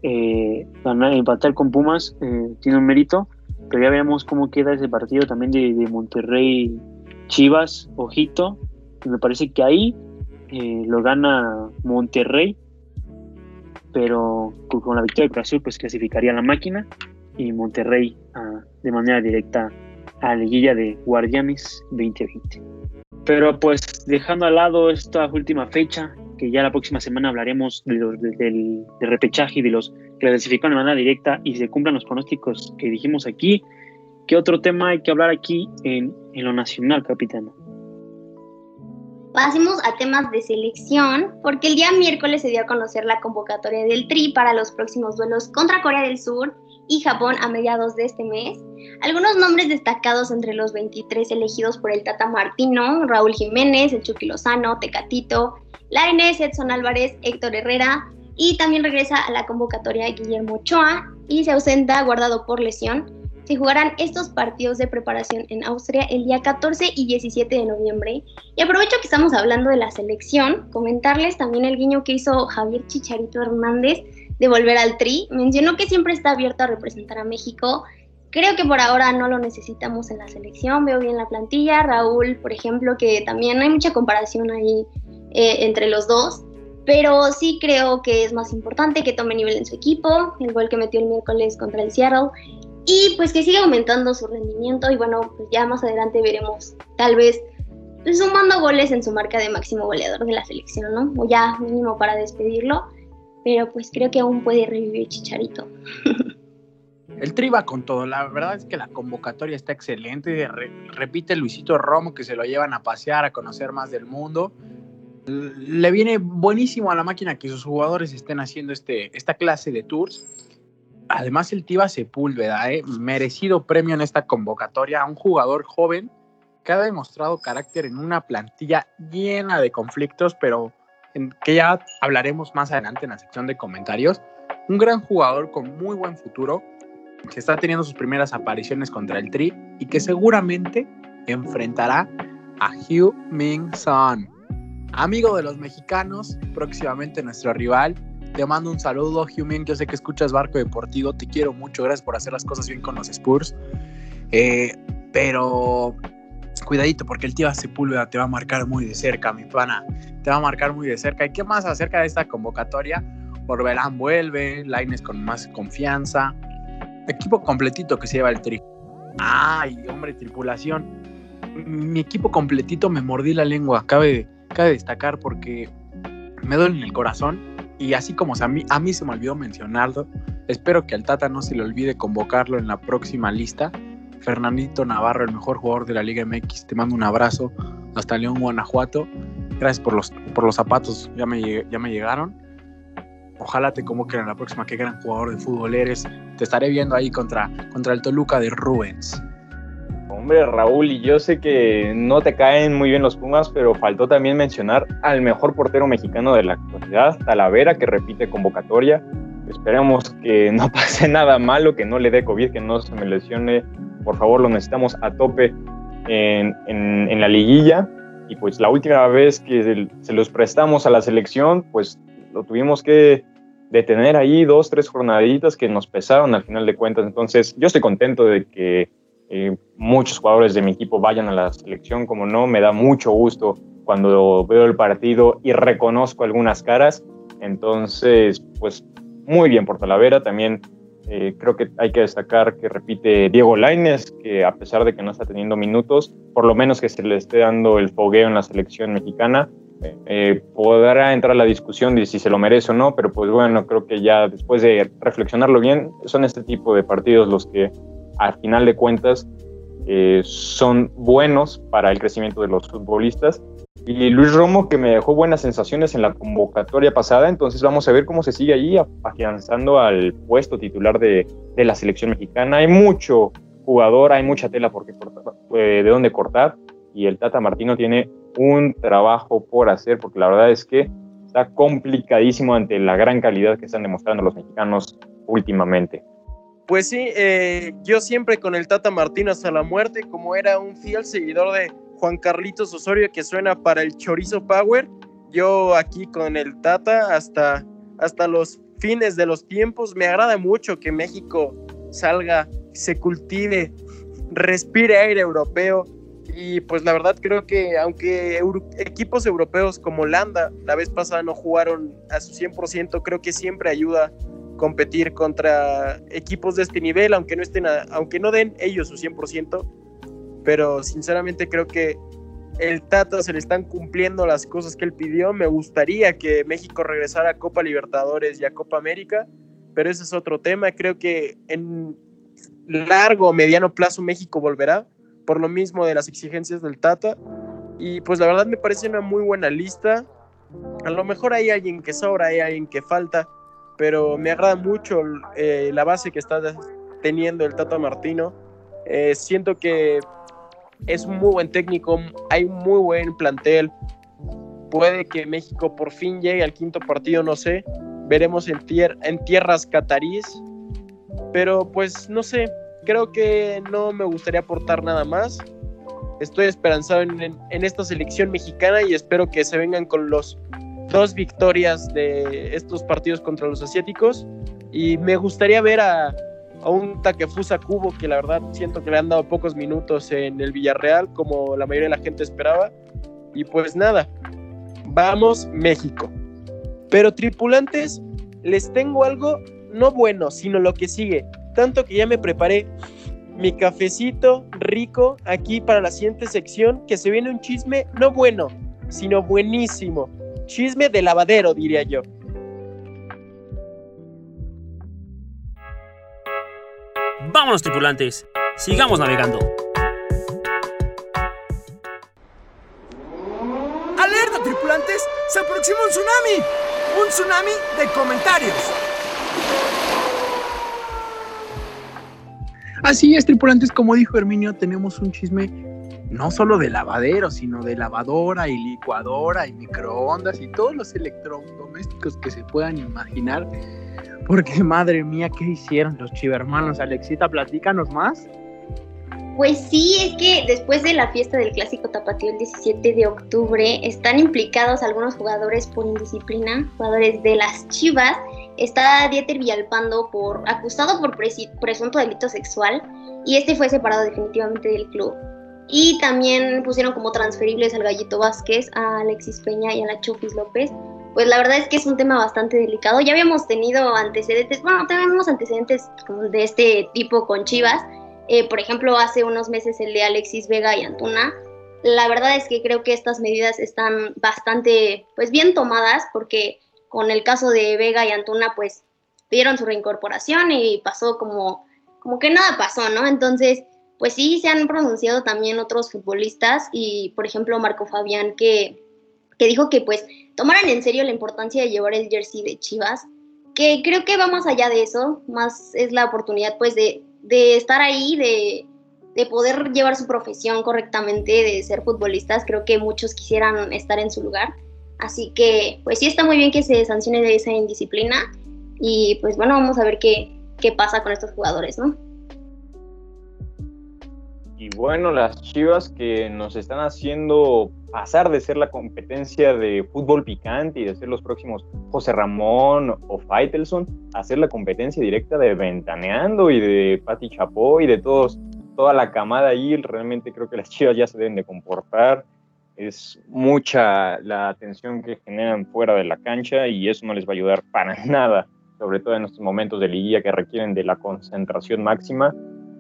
eh, ganar, empatar con Pumas, eh, tiene un mérito, pero ya veamos cómo queda ese partido también de, Monterrey Chivas, ojito, me parece que ahí eh, lo gana Monterrey, pero con, la victoria de Cruz pues clasificaría la máquina y Monterrey ah, de manera directa a la liguilla de Guardianes 2020. Pero pues dejando al lado esta última fecha, que ya la próxima semana hablaremos de los, de- del, repechaje y de los que clasifican de manera directa y se cumplan los pronósticos que dijimos aquí. ¿Qué otro tema hay que hablar aquí en, en lo nacional, capitán? Pasemos a temas de selección, porque el día miércoles se dio a conocer la convocatoria del Tri para los próximos duelos contra Corea del Sur y Japón a mediados de este mes. Algunos nombres destacados entre los 23 elegidos por el Tata Martino, Raúl Jiménez, el Chucky Lozano, Tecatito, Lainez, Edson Álvarez, Héctor Herrera y también regresa a la convocatoria Guillermo Ochoa y se ausenta guardado por lesión. Se jugarán estos partidos de preparación en Austria el día 14 y 17 de noviembre y aprovecho que estamos hablando de la selección, comentarles también el guiño que hizo Javier Chicharito Hernández de volver al Tri. Mencionó que siempre está abierto a representar a México. Creo que por ahora no lo necesitamos en la selección, veo bien la plantilla. Raúl, por ejemplo, que también hay mucha comparación ahí eh, entre los dos, pero sí creo que es más importante que tome nivel en su equipo, el gol que metió el miércoles contra el Seattle, y pues que siga aumentando su rendimiento y bueno, pues ya más adelante veremos tal vez pues, sumando goles en su marca de máximo goleador de la selección, ¿no? O ya mínimo para despedirlo, pero pues creo que aún puede revivir Chicharito. <laughs> El Tri va con todo. La verdad es que la convocatoria está excelente. Re- repite Luisito Romo que se lo llevan a pasear, a conocer más del mundo. Le viene buenísimo a la máquina que sus jugadores estén haciendo este, esta clase de tours. Además, el Tiva Sepúlveda, ¿eh? merecido premio en esta convocatoria a un jugador joven que ha demostrado carácter en una plantilla llena de conflictos, pero en, que ya hablaremos más adelante en la sección de comentarios. Un gran jugador con muy buen futuro que está teniendo sus primeras apariciones contra el Tri y que seguramente enfrentará a Hugh Min Son, amigo de los mexicanos, próximamente nuestro rival. Te mando un saludo, Hugh Min. Yo sé que escuchas Barco Deportivo, te quiero mucho, gracias por hacer las cosas bien con los Spurs. Eh, pero cuidadito porque el tío Sepúlveda te va a marcar muy de cerca, mi pana. Te va a marcar muy de cerca. ¿Y qué más acerca de esta convocatoria? Orbelán vuelve, Laines con más confianza. Equipo completito que se lleva el tri. Ay, hombre, tripulación. Mi equipo completito me mordí la lengua. Cabe, cabe destacar porque me duele en el corazón. Y así como a mí, se me olvidó mencionarlo, espero que al Tata no se le olvide convocarlo en la próxima lista. Fernandito Navarro, el mejor jugador de la Liga MX, te mando un abrazo hasta León, Guanajuato. Gracias por los, por los zapatos, ya me, ya me llegaron. Ojalá te convoquen en la próxima, qué gran jugador de fútbol eres. Te estaré viendo ahí contra, contra el Toluca de Rubens. Hombre, Raúl, y yo sé que no te caen muy bien los Pumas, pero faltó también mencionar al mejor portero mexicano de la actualidad, Talavera, que repite convocatoria. Esperemos que no <laughs> pase nada malo, que no le dé COVID, que no se me lesione. Por favor, lo necesitamos a tope en, en, la liguilla. Y pues la última vez que se los prestamos a la selección, pues lo tuvimos que detener ahí dos, tres jornaditas que nos pesaron al final de cuentas. Entonces, yo estoy contento de que eh, muchos jugadores de mi equipo vayan a la selección, como no, me da mucho gusto cuando veo el partido y reconozco algunas caras. Entonces, pues muy bien por Talavera. También eh, creo que hay que destacar que repite Diego Laines, que a pesar de que no está teniendo minutos, por lo menos que se le esté dando el fogueo en la selección mexicana, eh, podrá entrar la discusión de si se lo merece o no, pero pues bueno, creo que ya después de reflexionarlo bien, son este tipo de partidos los que al final de cuentas eh, son buenos para el crecimiento de los futbolistas. Y Luis Romo que me dejó buenas sensaciones en la convocatoria pasada, entonces vamos a ver cómo se sigue ahí afianzando al puesto titular de, la selección mexicana. Hay mucho jugador, hay mucha tela por eh, de dónde cortar y el Tata Martino tiene un trabajo por hacer, porque la verdad es que está complicadísimo ante la gran calidad que están demostrando los mexicanos últimamente. Pues sí, eh, yo siempre con el Tata Martino hasta la muerte, como era un fiel seguidor de Juan Carlitos Osorio que suena para el Chorizo Power, yo aquí con el Tata hasta, hasta los fines de los tiempos, me agrada mucho que México salga, se cultive, respire aire europeo, y pues la verdad creo que aunque equipos europeos como Holanda la vez pasada no jugaron a su 100%, creo que siempre ayuda competir contra equipos de este nivel, aunque no estén aunque no den ellos su 100%, pero sinceramente creo que el Tata se le están cumpliendo las cosas que él pidió. Me gustaría que México regresara a Copa Libertadores y a Copa América, pero ese es otro tema. Creo que en largo o mediano plazo México volverá por lo mismo de las exigencias del Tata. Y pues la verdad me parece una muy buena lista. A lo mejor hay alguien que sobra, hay alguien que falta, pero me agrada mucho eh, la base que está teniendo el Tata Martino. Eh, siento que es un muy buen técnico, hay un muy buen plantel. Puede que México por fin llegue al quinto partido, no sé. Veremos en, en tierras catarís. Pero pues no sé, creo que no me gustaría aportar nada más. Estoy esperanzado en, esta selección mexicana y espero que se vengan con los dos victorias de estos partidos contra los asiáticos. Y me gustaría ver a, un Takefusa Cubo que la verdad siento que le han dado pocos minutos en el Villarreal, como la mayoría de la gente esperaba. Y pues nada, vamos México. Pero tripulantes, les tengo algo no bueno, sino lo que sigue tanto que ya me preparé mi cafecito rico aquí para la siguiente sección, que se viene un chisme no bueno, sino buenísimo. Chisme de lavadero, diría yo. Vámonos, tripulantes. Sigamos navegando. ¡Alerta, tripulantes! ¡Se aproxima un tsunami! ¡Un tsunami de comentarios! Así es, tripulantes, como dijo Herminio, tenemos un chisme no solo de lavadero, sino de lavadora y licuadora y microondas y todos los electrodomésticos que se puedan imaginar. Porque <laughs> madre mía, ¿qué hicieron los chivermanos? Alexita, platícanos más. Pues sí, es que después de la fiesta del clásico tapatío el 17 de octubre, están implicados algunos jugadores por indisciplina, jugadores de las Chivas, está Dieter Villalpando por, acusado por presunto delito sexual y este fue separado definitivamente del club. Y también pusieron como transferibles al Gallito Vázquez, a Alexis Peña y a la López. Pues la verdad es que es un tema bastante delicado. Ya habíamos tenido antecedentes, bueno, tenemos antecedentes de este tipo con Chivas. Eh, por ejemplo, hace unos meses el de Alexis Vega y Antuna. La verdad es que creo que estas medidas están bastante, pues bien tomadas, porque con el caso de Vega y Antuna, pues pidieron su reincorporación y pasó como, como que nada pasó, ¿no? Entonces, pues sí, se han pronunciado también otros futbolistas y, por ejemplo, Marco Fabián, que, que dijo que pues tomaran en serio la importancia de llevar el jersey de Chivas, que creo que va más allá de eso, más es la oportunidad pues de, de estar ahí, de, de poder llevar su profesión correctamente, de ser futbolistas, creo que muchos quisieran estar en su lugar. Así que, pues sí está muy bien que se sancione de esa indisciplina y pues bueno, vamos a ver qué, qué pasa con estos jugadores, ¿no? Y bueno, las Chivas que nos están haciendo pasar de ser la competencia de fútbol picante y de ser los próximos José Ramón o Faitelson a ser la competencia directa de Ventaneando y de Pati Chapó y de todos, toda la camada ahí. Realmente creo que las Chivas ya se deben de comportar. Es mucha la atención que generan fuera de la cancha y eso no les va a ayudar para <laughs> nada, sobre todo en estos momentos de liguilla que requieren de la concentración máxima.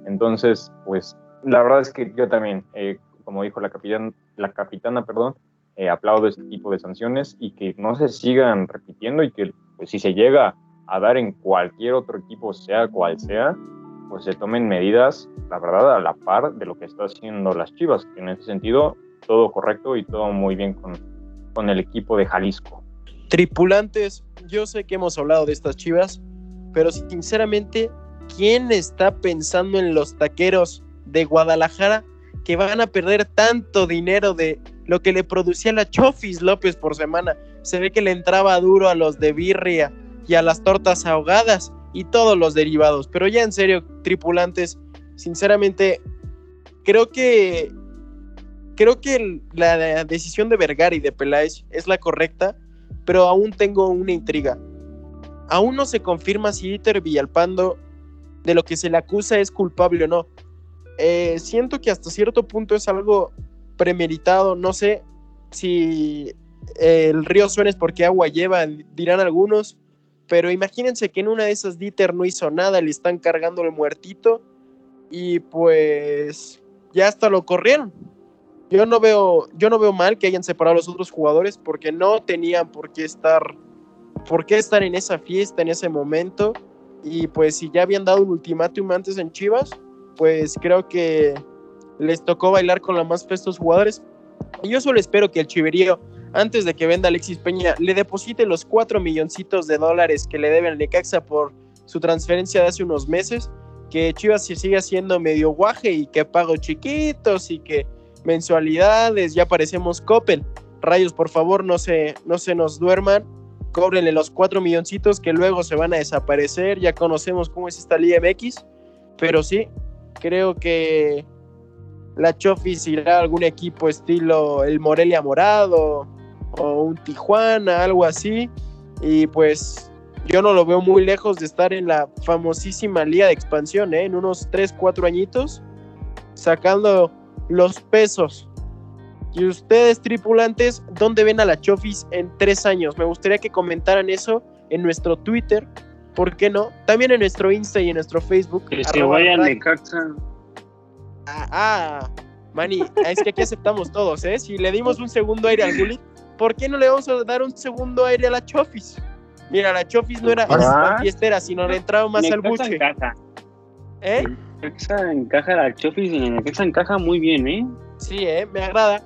Entonces, pues la verdad es que yo también, eh, como dijo la, capitán, la capitana, perdón, eh, aplaudo este tipo de sanciones y que no se sigan repitiendo y que pues, si se llega a dar en cualquier otro equipo, sea cual sea, pues se tomen medidas, la verdad, a la par de lo que está haciendo las Chivas, que en ese sentido todo correcto y todo muy bien con, con el equipo de Jalisco. Tripulantes, yo sé que hemos hablado de estas Chivas, pero sinceramente, ¿quién está pensando en los taqueros de Guadalajara que van a perder tanto dinero de lo que le producía la Chofis López por semana. Se ve que le entraba duro a los de birria y a las tortas ahogadas y todos los derivados. Pero ya en serio, tripulantes, sinceramente, creo que creo que la decisión de Vergara y de Peláez es la correcta, pero aún tengo una intriga. Aún no se confirma si Iter Villalpando de lo que se le acusa es culpable o no. Eh, siento que hasta cierto punto es algo premeditado, no sé si eh, el río suena es porque agua lleva, dirán algunos, pero imagínense que en una de esas Dieter no hizo nada, le están cargando el muertito y pues ya hasta lo corrieron. Yo no veo, yo no veo mal que hayan separado a los otros jugadores porque no tenían por qué estar, por qué estar en esa fiesta, en ese momento. Y pues si ya habían dado un ultimátum antes en Chivas, pues creo que les tocó bailar con la más fe jugadores. Y yo solo espero que el Chiverío, antes de que venda Alexis Peña, le deposite los cuatro milloncitos de dólares que le deben al Necaxa por su transferencia de hace unos meses, que Chivas se siga haciendo medio guaje y que pago chiquitos y que mensualidades, ya parecemos Coppel. Rayos, por favor, no se, no se nos duerman, cóbrenle los cuatro milloncitos que luego se van a desaparecer, ya conocemos cómo es esta Liga MX, pero sí, Creo que la Chofis irá a algún equipo estilo el Morelia Morado o un Tijuana, algo así. Y pues yo no lo veo muy lejos de estar en la famosísima liga de expansión, ¿eh? en unos 3, 4 añitos, sacando los pesos. Y ustedes, tripulantes, ¿dónde ven a la Chofis en 3 años? Me gustaría que comentaran eso en nuestro Twitter ¿por qué no? También en nuestro Insta y en nuestro Facebook. Que se vayan de Caxa. Ah, ah, Mani, es que aquí aceptamos todos, ¿eh? Si le dimos un segundo aire al Gullit, ¿por qué no le vamos a dar un segundo aire a la Chofis? Mira, la Chofis no era ah. fiestera, sino le entraba más al buche. Encaja. ¿Eh? Necaxa encaja la Chofis y Necaxa encaja muy bien, ¿eh? Sí, ¿eh? Me agrada.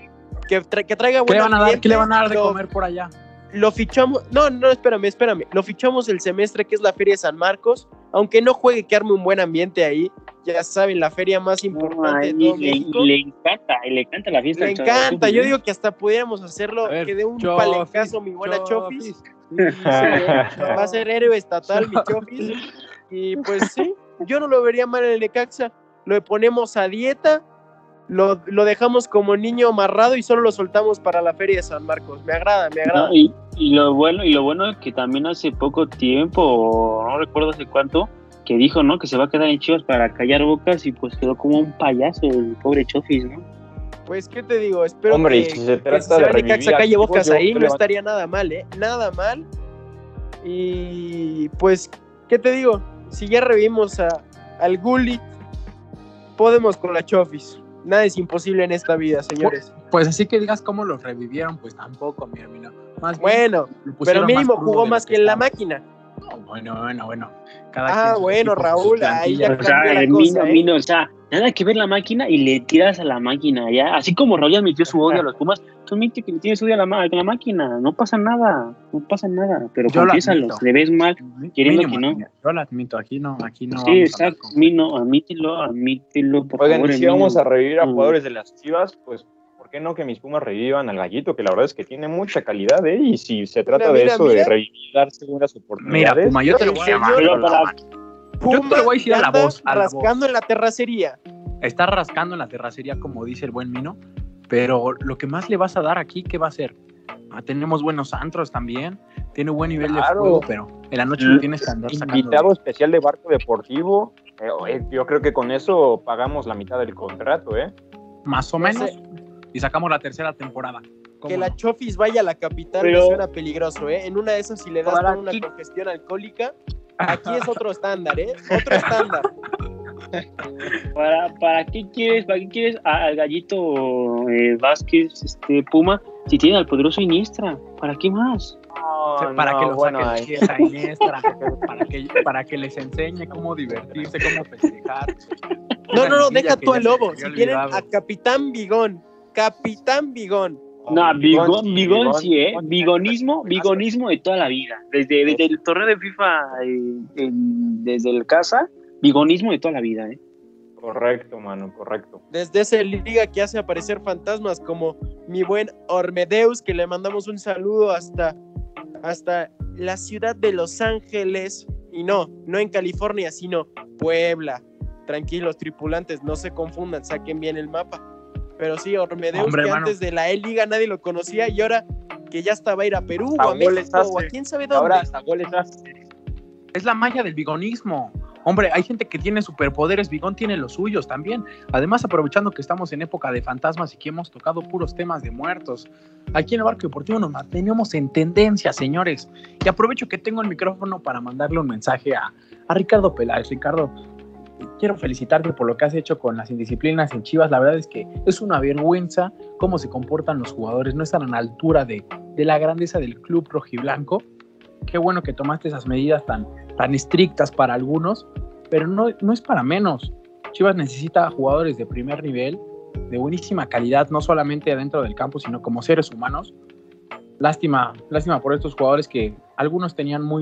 Que, que traiga ¿Qué le van a dar, ¿Qué le van a dar de comer por allá? Lo fichamos, no, no, espérame, espérame, lo fichamos el semestre que es la Feria de San Marcos, aunque no juegue que arme un buen ambiente ahí, ya saben, la feria más importante de todo le, México. Le encanta, le encanta la fiesta. Le encanta, yo digo que hasta pudiéramos hacerlo, que dé un palencazo mi buena <laughs> Chofis. va a ser héroe estatal mi Chofis. Y pues sí, yo no lo vería mal en el Necaxa, lo ponemos a dieta lo, dejamos como niño amarrado y solo lo soltamos para la feria de San Marcos. Me agrada, me agrada. y, lo bueno, y lo bueno es que también hace poco tiempo, no recuerdo hace cuánto, que dijo, ¿no? Que se va a quedar en Chivas para callar bocas y pues quedó como un payaso el pobre Chofis, ¿no? Pues, ¿qué te digo? Espero Hombre, que, si se que trata de revivir calle Bocas yo ahí, no estaría nada mal, ¿eh? Nada mal. Y pues, ¿qué te digo? Si ya revivimos a, al Gullit, podemos con la Chofis. Nada es imposible en esta vida, señores. Pues así que digas cómo los revivieron, pues tampoco, mi hermano. Más Bueno, pero mínimo más jugó más que en la máquina. No, bueno, bueno, bueno. Cada Ah, bueno, Raúl, ahí ya O sea, cambió la cosa, Mino, ¿eh? Mino, o sea, nada que ver la máquina y le tiras a la máquina, ya. Así como Raúl admitió su odio a los Pumas, tú admite que le tienes odio a la, ma- a la máquina. No pasa nada, no pasa nada. Pero confiésalos, le ves mal. queriendo Mínimo, que no. Yo lo admito, aquí no, aquí no. sí, vamos a exacto. con- Mino, admítelo, admítelo, por Oigan, favor. si vamos a revivir a Mm. jugadores de las Chivas, pues, ¿por qué no que mis Pumas revivan al Gallito? Que la verdad es que tiene mucha calidad, ¿eh? Y si se trata de mira, eso, mira. de revivir, dar segundas Mira, oportunidades. Puma, yo te lo voy a llamar. Yo te lo voy a decir a la voz, a la rascando en la terracería. Está rascando en la terracería, como dice el buen Mino, pero lo que más le vas a dar aquí, ¿qué va a ser? Ah, tenemos buenos antros también, tiene buen nivel Claro. de juego, pero en la noche lo tienes que andar sacando. Invitado especial de Barco Deportivo. eh, eh, yo creo que con eso pagamos la mitad del contrato, ¿eh? Más o No menos, sé. y sacamos la tercera temporada. ¿Cómo Que la no? Chofis vaya a la capital Pero- me suena peligroso, ¿eh? En una de esas, si le das una ti- congestión alcohólica, aquí es otro estándar, ¿eh? Otro estándar. <laughs> ¿Para, ¿Para qué quieres, para qué quieres al gallito eh, Vázquez, este Puma, si tiene al poderoso Iniestra? ¿Para qué más? No, para no, que lo bueno, saquen Iniestra, <laughs> para que, para que les enseñe cómo divertirse, cómo festejar. No, no, no, deja tú al lobo. Si quieren, a Capitán Bigón. Capitán Bigón. No, bigón, sí, bigón, bigón, sí, ¿eh? bigón. Bigonismo, bigonismo de toda la vida. Desde, desde el torneo de FIFA, eh, en- desde el casa, bigonismo de toda la vida, ¿eh? Correcto, mano, correcto. Desde esa liga que hace aparecer fantasmas como mi buen Ormedeus, que le mandamos un saludo hasta, hasta la ciudad de Los Ángeles. Y no, no en California, sino Puebla. Tranquilos, tripulantes, no se confundan, saquen bien el mapa. Pero sí, Ormedeus, Hombre, que hermano. antes de la E-Liga nadie lo conocía y ahora que ya estaba a ir a Perú o a México o a quién sabe dónde. Ahora hasta goles hace. Es la magia del bigonismo. Hombre, hay gente que tiene superpoderes, Bigón tiene los suyos también. Además, aprovechando que estamos en época de fantasmas y que hemos tocado puros temas de muertos, aquí en el Barco Deportivo nos mantenemos en tendencia, señores. Y aprovecho que tengo el micrófono para mandarle un mensaje a, a Ricardo Peláez. Ricardo, quiero felicitarte por lo que has hecho con las indisciplinas en Chivas. La verdad es que es una vergüenza cómo se comportan los jugadores. No están a la altura de, de la grandeza del club rojiblanco. Qué bueno que tomaste esas medidas tan, tan estrictas para algunos, pero no, no es para menos. Chivas necesita jugadores de primer nivel, de buenísima calidad, no solamente adentro del campo, sino como seres humanos. Lástima, lástima por estos jugadores que algunos tenían muy,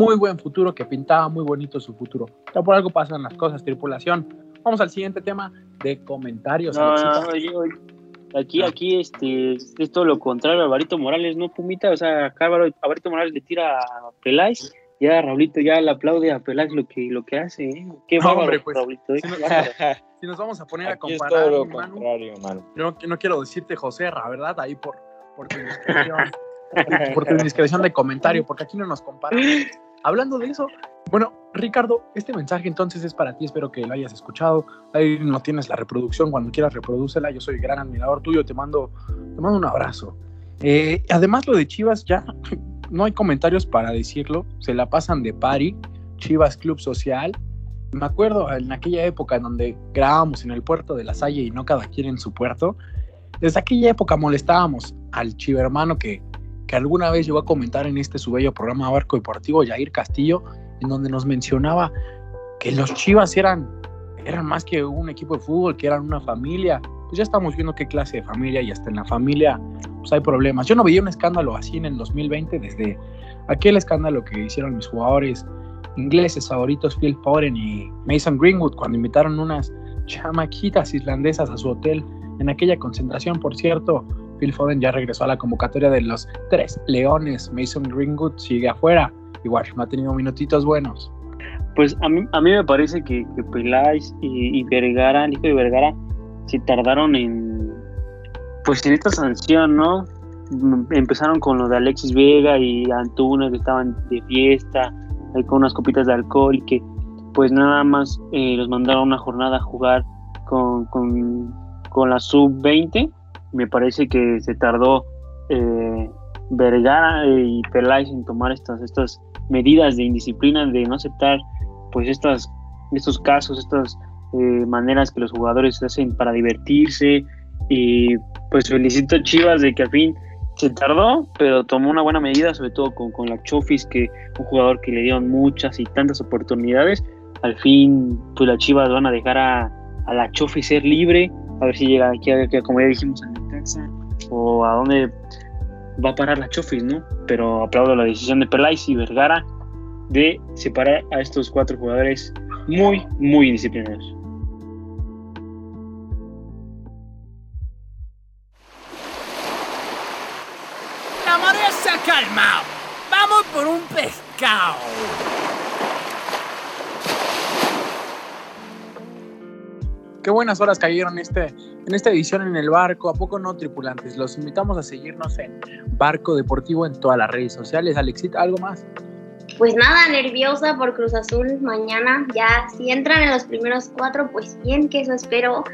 muy buen futuro, que pintaba muy bonito su futuro. Pero por algo pasan las cosas, tripulación. Vamos al siguiente tema de comentarios. No, Alexita. no, oye, oye, Aquí, aquí, este, es todo lo contrario, Alvarito Morales, ¿no, Pumita? O sea, acá Álvaro- Alvarito Morales le tira a Peláez, ya Raulito ya le aplaude a Peláez lo que, lo que hace, ¿eh? Qué No, bárbaro, hombre, pues, Raulito, ¿eh? si no- <laughs> Si nos vamos a poner a Aquí es comparar, todo lo contrario, yo no, no quiero decirte José, la verdad, ahí por, por tu <laughs> indiscreción, por tu indiscreción de comentario, porque aquí no nos comparan. <laughs> Hablando de eso, bueno, Ricardo, este mensaje entonces es para ti, espero que lo hayas escuchado. Ahí no tienes la reproducción, cuando quieras reproducela, yo soy gran admirador tuyo, te mando, te mando un abrazo. Eh, además, lo de Chivas, ya <laughs> no hay comentarios para decirlo, se la pasan de pari, Chivas Club Social. Me acuerdo en aquella época en donde grabábamos en el puerto de la Salle y no cada quien en su puerto. Desde aquella época molestábamos al chivermano que, que alguna vez llegó a comentar en este su bello programa Barco Deportivo, Jair Castillo, en donde nos mencionaba que los Chivas eran, eran más que un equipo de fútbol, que eran una familia. Pues ya estamos viendo qué clase de familia y hasta en la familia pues hay problemas. Yo no veía un escándalo así en el 2020 desde aquel escándalo que hicieron mis jugadores ingleses favoritos Phil Foden y Mason Greenwood cuando invitaron unas chamaquitas islandesas a su hotel en aquella concentración. Por cierto, Phil Foden ya regresó a la convocatoria de los tres leones. Mason Greenwood sigue afuera. Igual, no ha tenido minutitos buenos. Pues a mí, a mí me parece que, que Peláez y, y Vergara, el hijo de Vergara, se tardaron en, pues en esta sanción, ¿no? Empezaron con lo de Alexis Vega y Antuna que estaban de fiesta, ahí con unas copitas de alcohol y que pues nada más eh, los mandaron una jornada a jugar con, con, con la sub-20. Me parece que se tardó eh, Vergara y Peláez en tomar estas, estas medidas de indisciplina, de no aceptar pues estas, estos casos, estas eh, maneras que los jugadores hacen para divertirse. Y pues felicito a Chivas de que al fin se tardó, pero tomó una buena medida, sobre todo con, con la Chofis, que un jugador que le dieron muchas y tantas oportunidades. Al fin, pues las Chivas van a dejar a, a la Chofis ser libre, a ver si llega aquí, a, como ya dijimos, o a dónde va a parar la Chofis, ¿no? Pero aplaudo la decisión de Peláez y Vergara de separar a estos cuatro jugadores muy, muy disciplinados. La marea se ha calmado. Vamos por un pescado. Qué buenas horas cayeron este, en esta edición en el barco. ¿A poco no, tripulantes? Los invitamos a seguirnos en Barco Deportivo en todas las redes sociales. Alexit, ¿algo más? Pues nada, nerviosa por Cruz Azul mañana. Ya, si entran en los primeros cuatro, pues bien, que eso espero.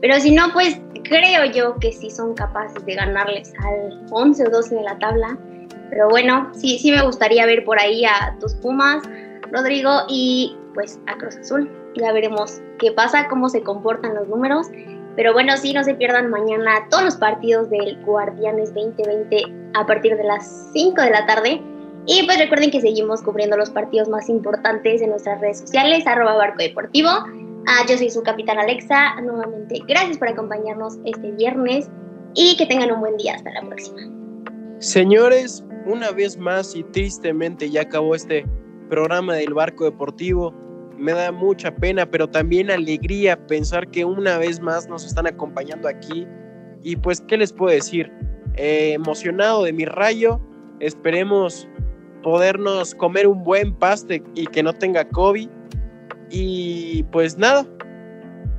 Pero si no, pues creo yo que sí son capaces de ganarles al 11 o 12 de la tabla. Pero bueno, sí, sí me gustaría ver por ahí a tus Pumas, Rodrigo, y pues a Cruz Azul. Ya veremos qué pasa, cómo se comportan los números. Pero bueno, sí, no se pierdan mañana todos los partidos del Guardianes 2020 a partir de las 5 de la tarde. Y pues recuerden que seguimos cubriendo los partidos más importantes en nuestras redes sociales, arroba barco deportivo. Ah, yo soy su capitán Alexa. Nuevamente, gracias por acompañarnos este viernes y que tengan un buen día. Hasta la próxima. Señores, una vez más y tristemente ya acabó este programa del barco deportivo. Me da mucha pena, pero también alegría pensar que una vez más nos están acompañando aquí. Y pues, ¿qué les puedo decir? Eh, emocionado de mi rayo. Esperemos podernos comer un buen paste y que no tenga COVID. Y pues nada,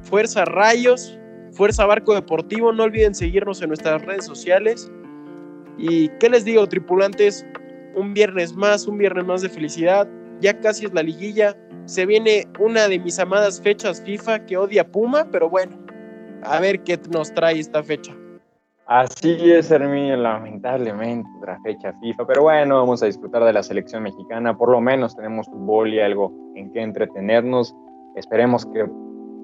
fuerza rayos, fuerza barco deportivo. No olviden seguirnos en nuestras redes sociales. Y qué les digo, tripulantes, un viernes más, un viernes más de felicidad. Ya casi es la liguilla. Se viene una de mis amadas fechas FIFA que odia Puma, pero bueno, a ver qué nos trae esta fecha. Así es, Herminio, lamentablemente, la fecha FIFA. Pero bueno, vamos a disfrutar de la selección mexicana. Por lo menos tenemos fútbol y algo en que entretenernos. Esperemos que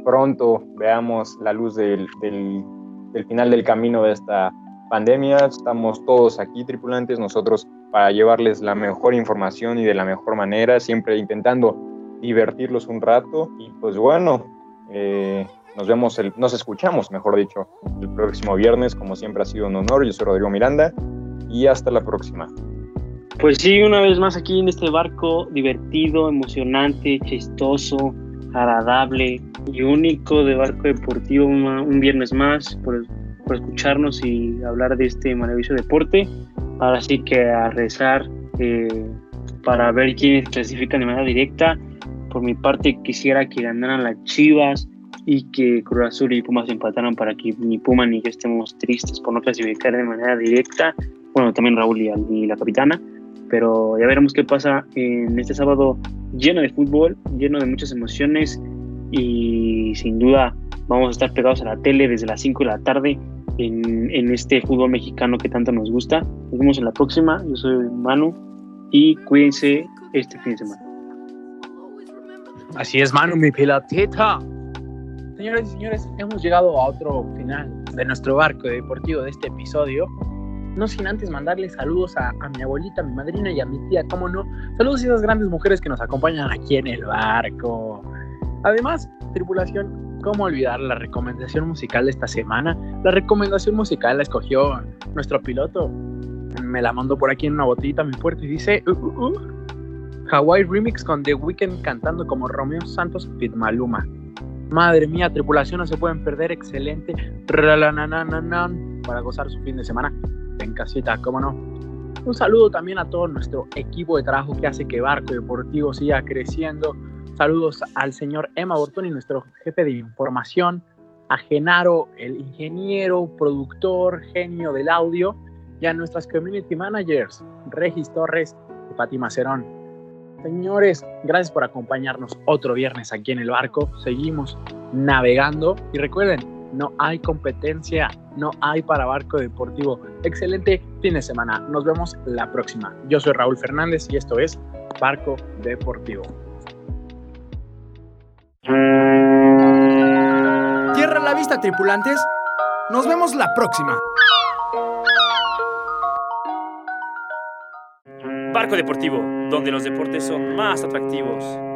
pronto veamos la luz del, del, del final del camino de esta pandemia. Estamos todos aquí, tripulantes, nosotros para llevarles la mejor información y de la mejor manera, siempre intentando divertirlos un rato. Y pues bueno, eh, nos vemos, el, nos escuchamos, mejor dicho, el próximo viernes. Como siempre ha sido un honor. Yo soy Rodrigo Miranda y hasta la próxima. Pues sí, una vez más aquí en este barco divertido, emocionante, chistoso, agradable y único de barco deportivo, una, un viernes más por, por, escucharnos y hablar de este maravilloso deporte. Ahora sí que a rezar eh, para ver quiénes clasifican de manera directa. Por mi parte quisiera que ganaran las Chivas, y que Cruz Azul y Pumas empataran para que ni Puma ni yo estemos tristes por no clasificar de manera directa. Bueno, también Raúl y, la capitana, pero ya veremos qué pasa en este sábado lleno de fútbol, lleno de muchas emociones y sin duda vamos a estar pegados a la tele desde las 5 de la tarde en, en este fútbol mexicano que tanto nos gusta. Nos vemos en la próxima. Yo soy Manu y cuídense este fin de semana. Así es, Manu, mi pilotita. Señoras y señores, hemos llegado a otro final de nuestro barco deportivo de este episodio. No sin antes mandarles saludos a, mi abuelita, a mi madrina y a mi tía, cómo no. Saludos a esas grandes mujeres que nos acompañan aquí en el barco. Además, tripulación, ¿cómo olvidar la recomendación musical de esta semana? La recomendación musical la escogió nuestro piloto. Me la mandó por aquí en una botellita a mi puerta y dice... Uh, uh, uh, Hawaii Remix con The Weeknd cantando como Romeo Santos Fit Maluma. Madre mía, tripulación, no se pueden perder. Excelente. Para gozar su fin de semana. En casita, cómo no. Un saludo también a todo nuestro equipo de trabajo que hace que Barco Deportivo siga creciendo. Saludos al señor Emma Bortoni, nuestro jefe de información. A Genaro, el ingeniero, productor, genio del audio. Y a nuestras community managers, Regis Torres y Fátima Cerón. Señores, gracias por acompañarnos otro viernes aquí en el barco. Seguimos navegando y recuerden, no hay competencia, no hay para Barco Deportivo. Excelente fin de semana. Nos vemos la próxima. Yo soy Raúl Fernández y esto es Barco Deportivo. Tierra la vista, tripulantes. Nos vemos la próxima. Barco Deportivo, donde los deportes son más atractivos.